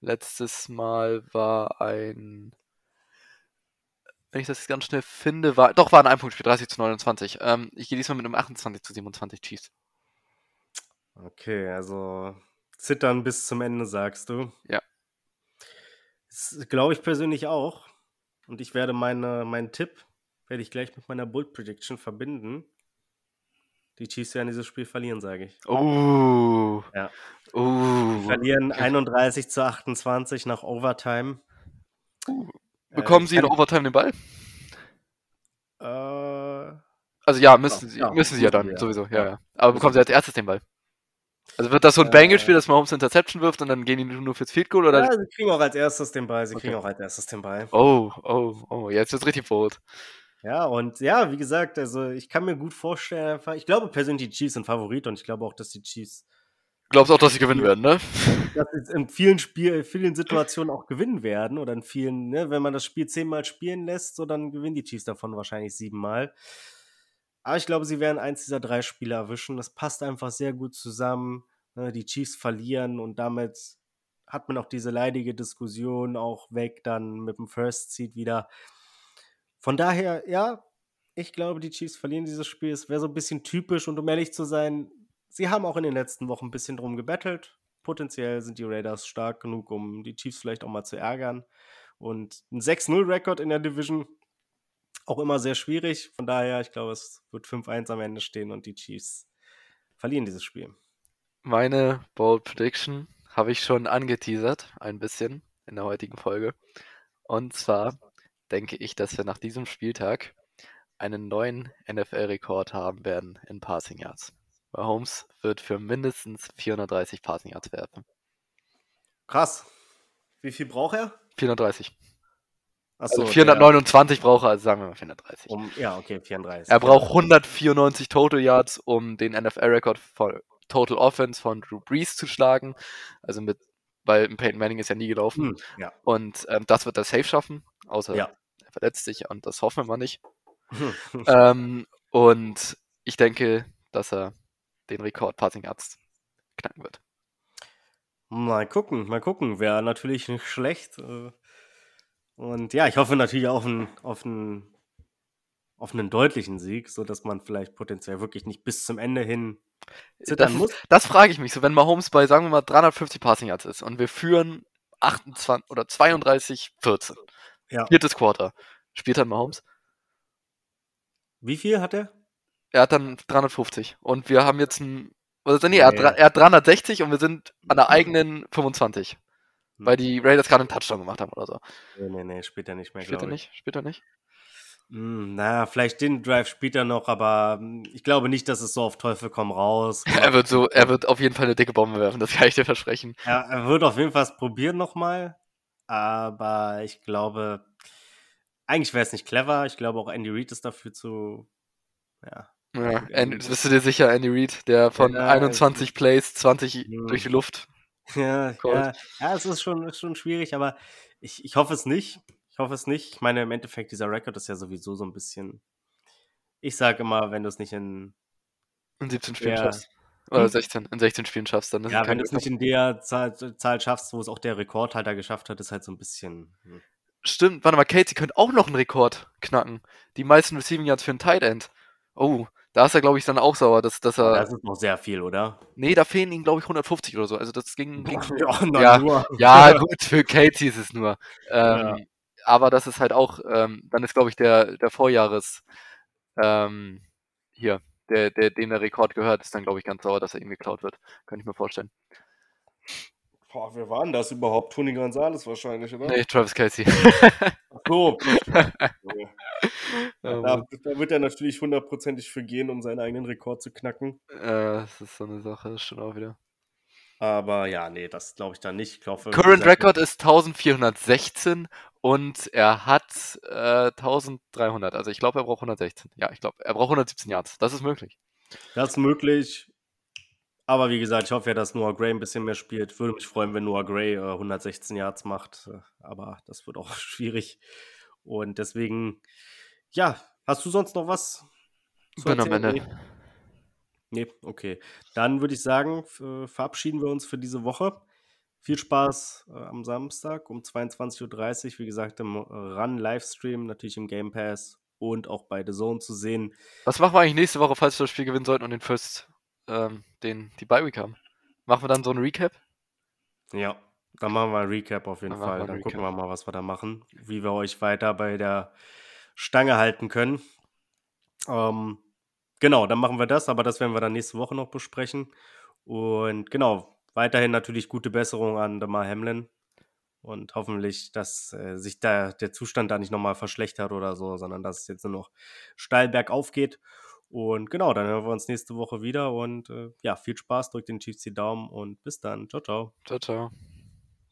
Speaker 2: Letztes Mal war ein. Wenn ich das jetzt ganz schnell finde, war. Doch, war ein Einpunktspiel, 30 zu 29. Ähm, ich gehe diesmal mit einem 28 zu 27 Chiefs.
Speaker 1: Okay, also zittern bis zum Ende, sagst du.
Speaker 2: Ja.
Speaker 1: Das glaube ich persönlich auch. Und ich werde meine, meinen Tipp, werde ich gleich mit meiner Bull Prediction verbinden. Die Chiefs werden dieses Spiel verlieren, sage ich.
Speaker 2: Oh.
Speaker 1: Ja.
Speaker 2: Oh.
Speaker 1: Verlieren 31 zu 28 nach Overtime. Äh,
Speaker 2: Bekommen
Speaker 1: ich
Speaker 2: sie in Overtime den Ball?
Speaker 1: Äh,
Speaker 2: Also ja, müssen sie,
Speaker 1: ja,
Speaker 2: müssen sie ja dann,
Speaker 1: ja.
Speaker 2: sowieso,
Speaker 1: Ja.
Speaker 2: ja. Aber bekommen sie als erstes den Ball? Also wird das so ein
Speaker 1: Äh,
Speaker 2: Bengals-Spiel, dass Mahomes Interception wirft und dann gehen die nur fürs Field Goal oder?
Speaker 1: ja, sie kriegen auch als erstes den Ball. Sie
Speaker 2: Okay.
Speaker 1: kriegen auch als erstes den Ball.
Speaker 2: Oh, oh, oh, jetzt wird's richtig bold.
Speaker 1: Ja, und ja, wie gesagt, also ich kann mir gut vorstellen, einfach, ich glaube persönlich, die Chiefs sind Favorit und ich glaube auch, dass die Chiefs
Speaker 2: Glaubst auch, dass sie gewinnen werden, ne?
Speaker 1: dass sie in vielen Spiel, vielen Situationen auch gewinnen werden oder in vielen, ne, wenn man das Spiel zehnmal spielen lässt, so dann gewinnen die Chiefs davon wahrscheinlich siebenmal. Aber ich glaube, sie werden eins dieser drei Spiele erwischen. Das passt einfach sehr gut zusammen. Ne, die Chiefs verlieren und damit hat man auch diese leidige Diskussion auch weg dann mit dem First Seed wieder. Von daher, ja, ich glaube, die Chiefs verlieren dieses Spiel. Es wäre so ein bisschen typisch und um ehrlich zu sein, sie haben auch in den letzten Wochen ein bisschen drum gebettelt. Potenziell sind die Raiders stark genug, um die Chiefs vielleicht auch mal zu ärgern. Und ein 6-0-Rekord in der Division auch immer sehr schwierig. Von daher, ich glaube, es wird 5-1 am Ende stehen und die Chiefs verlieren dieses Spiel.
Speaker 2: Meine Bold Prediction habe ich schon angeteasert, ein bisschen in der heutigen Folge. Und zwar denke ich, dass wir nach diesem Spieltag einen neuen NFL-Rekord haben werden in Passing Yards. Mahomes wird für mindestens 430 Passing Yards werfen.
Speaker 1: Krass. Wie viel braucht er?
Speaker 2: 430.
Speaker 1: Achso,
Speaker 2: Also 429 braucht er, also sagen wir mal 430.
Speaker 1: Um, ja, okay, 34.
Speaker 2: Er braucht 194 Total Yards, um den NFL-Rekord von Total Offense von Drew Brees zu schlagen. Also mit, weil Peyton Manning ist ja nie gelaufen.
Speaker 1: Hm, ja.
Speaker 2: Und ähm, das wird er safe schaffen, außer
Speaker 1: Ja.
Speaker 2: er verletzt sich und das hoffen wir mal nicht. ähm, und ich denke, dass er den Rekord Passing Yards knacken wird.
Speaker 1: Mal gucken, mal gucken. Wäre natürlich nicht schlecht. äh. Und ja, ich hoffe natürlich auch einen, auf, einen, auf einen deutlichen Sieg, sodass man vielleicht potenziell wirklich nicht bis zum Ende hin zittern
Speaker 2: Das,
Speaker 1: muss.
Speaker 2: das frage ich mich so, wenn Mahomes bei, sagen wir mal, 350 Passing Yards ist und wir führen 28 oder 32, 14.
Speaker 1: Ja.
Speaker 2: Viertes Quarter. Spielt dann Mahomes?
Speaker 1: Wie viel hat er?
Speaker 2: Er hat dann 350. Und wir haben jetzt ein. Oder nee, er, hat, er hat 360 und wir sind an der eigenen 25.
Speaker 1: Hm.
Speaker 2: Weil die Raiders gerade einen Touchdown gemacht haben oder so.
Speaker 1: Nee, nee, nee, spielt er nicht mehr,
Speaker 2: er
Speaker 1: ich.
Speaker 2: nicht? Spielt er nicht?
Speaker 1: Hm, naja, vielleicht den Drive spielt er noch, aber hm, ich glaube nicht, dass es so auf Teufel komm raus.
Speaker 2: Er wird so, er wird auf jeden Fall eine dicke Bombe werfen, das kann ich dir versprechen.
Speaker 1: Er, er wird auf jeden Fall es probieren nochmal, aber ich glaube, eigentlich wäre es nicht clever. Ich glaube auch Andy Reid ist dafür zu, ja,
Speaker 2: Ja,
Speaker 1: gut,
Speaker 2: Andy, bist du dir sicher, Andy Reid, der von
Speaker 1: Ja,
Speaker 2: 21 Plays 20
Speaker 1: Hm.
Speaker 2: durch die Luft.
Speaker 1: Ja, ja, ja, es ist schon, ist schon schwierig, aber ich, ich hoffe es nicht. Ich hoffe es nicht. Ich meine, im Endeffekt, dieser Rekord ist ja sowieso so ein bisschen. Ich sage immer, wenn du es nicht in.
Speaker 2: In 17 Spielen
Speaker 1: Ja.
Speaker 2: schaffst. Oder
Speaker 1: Hm?
Speaker 2: 16, in 16 Spielen schaffst, dann ist
Speaker 1: Ja, wenn du es nicht in der Zahl, Zahl schaffst, wo es auch der Rekordhalter geschafft hat, ist halt so ein bisschen. hm.
Speaker 2: Stimmt, warte mal, Casey könnte auch noch einen Rekord knacken. Die meisten Receiving Yards für einen Tight End. Oh, da ist er, glaube ich, dann auch sauer, dass, dass er.
Speaker 1: Das ist noch sehr viel, oder?
Speaker 2: Nee, da fehlen ihm, glaube ich, 150 oder so. Also das ging. ging
Speaker 1: Ja, nur.
Speaker 2: ja, gut, für Casey ist es nur. Ähm,
Speaker 1: Ja.
Speaker 2: Aber das ist halt auch, ähm, dann ist, glaube ich, der, der Vorjahres ähm, hier, der, der, dem der Rekord gehört, ist dann, glaube ich, ganz sauer, dass er ihm geklaut wird. Könnte ich mir vorstellen.
Speaker 1: Boah, wer war denn das überhaupt? Toni Gonzalez wahrscheinlich, oder?
Speaker 2: Nee, Travis Casey.
Speaker 1: Ach so. Da, da wird er natürlich hundertprozentig für gehen, um seinen eigenen Rekord zu knacken.
Speaker 2: Äh, das ist so eine Sache, das stimmt auch wieder.
Speaker 1: Aber ja, nee, das glaube ich dann nicht. Ich glaub,
Speaker 2: Current Record ist 1416 und er hat äh, 1300. Also ich glaube, er braucht 116. Ja, ich glaube, er braucht 117 Yards. Das ist möglich.
Speaker 1: Das ist möglich. Aber wie gesagt, ich hoffe ja, dass Noah Gray ein bisschen mehr spielt. Würde mich freuen, wenn Noah Gray äh, 116 Yards macht. Aber das wird auch schwierig. Und deswegen, ja, hast du sonst noch was?
Speaker 2: Bin am Ende.
Speaker 1: Nee, okay. Dann würde ich sagen, verabschieden wir uns für diese Woche. Viel Spaß äh, am Samstag um 22.30 Uhr. Wie gesagt, im Run-Livestream, natürlich im Game Pass und auch bei The Zone zu sehen.
Speaker 2: Was machen wir eigentlich nächste Woche, falls wir das Spiel gewinnen sollten und den First, ähm, den, die Bye-Week haben? Machen wir dann so ein Recap?
Speaker 1: Ja, dann machen wir ein Recap auf jeden dann Fall. Dann Recap. gucken wir mal, was wir da machen, wie wir euch weiter bei der Stange halten können. Ähm, Genau, dann machen wir das, aber das werden wir dann nächste Woche noch besprechen. Und genau, weiterhin natürlich gute Besserung an Damar Hamlin. Und hoffentlich, dass äh, sich da der Zustand da nicht nochmal verschlechtert oder so, sondern dass es jetzt nur noch steil bergauf geht. Und genau, dann hören wir uns nächste Woche wieder. Und äh, ja, viel Spaß, drückt den Chiefs die Daumen und bis dann. Ciao, ciao.
Speaker 2: Ciao, ciao.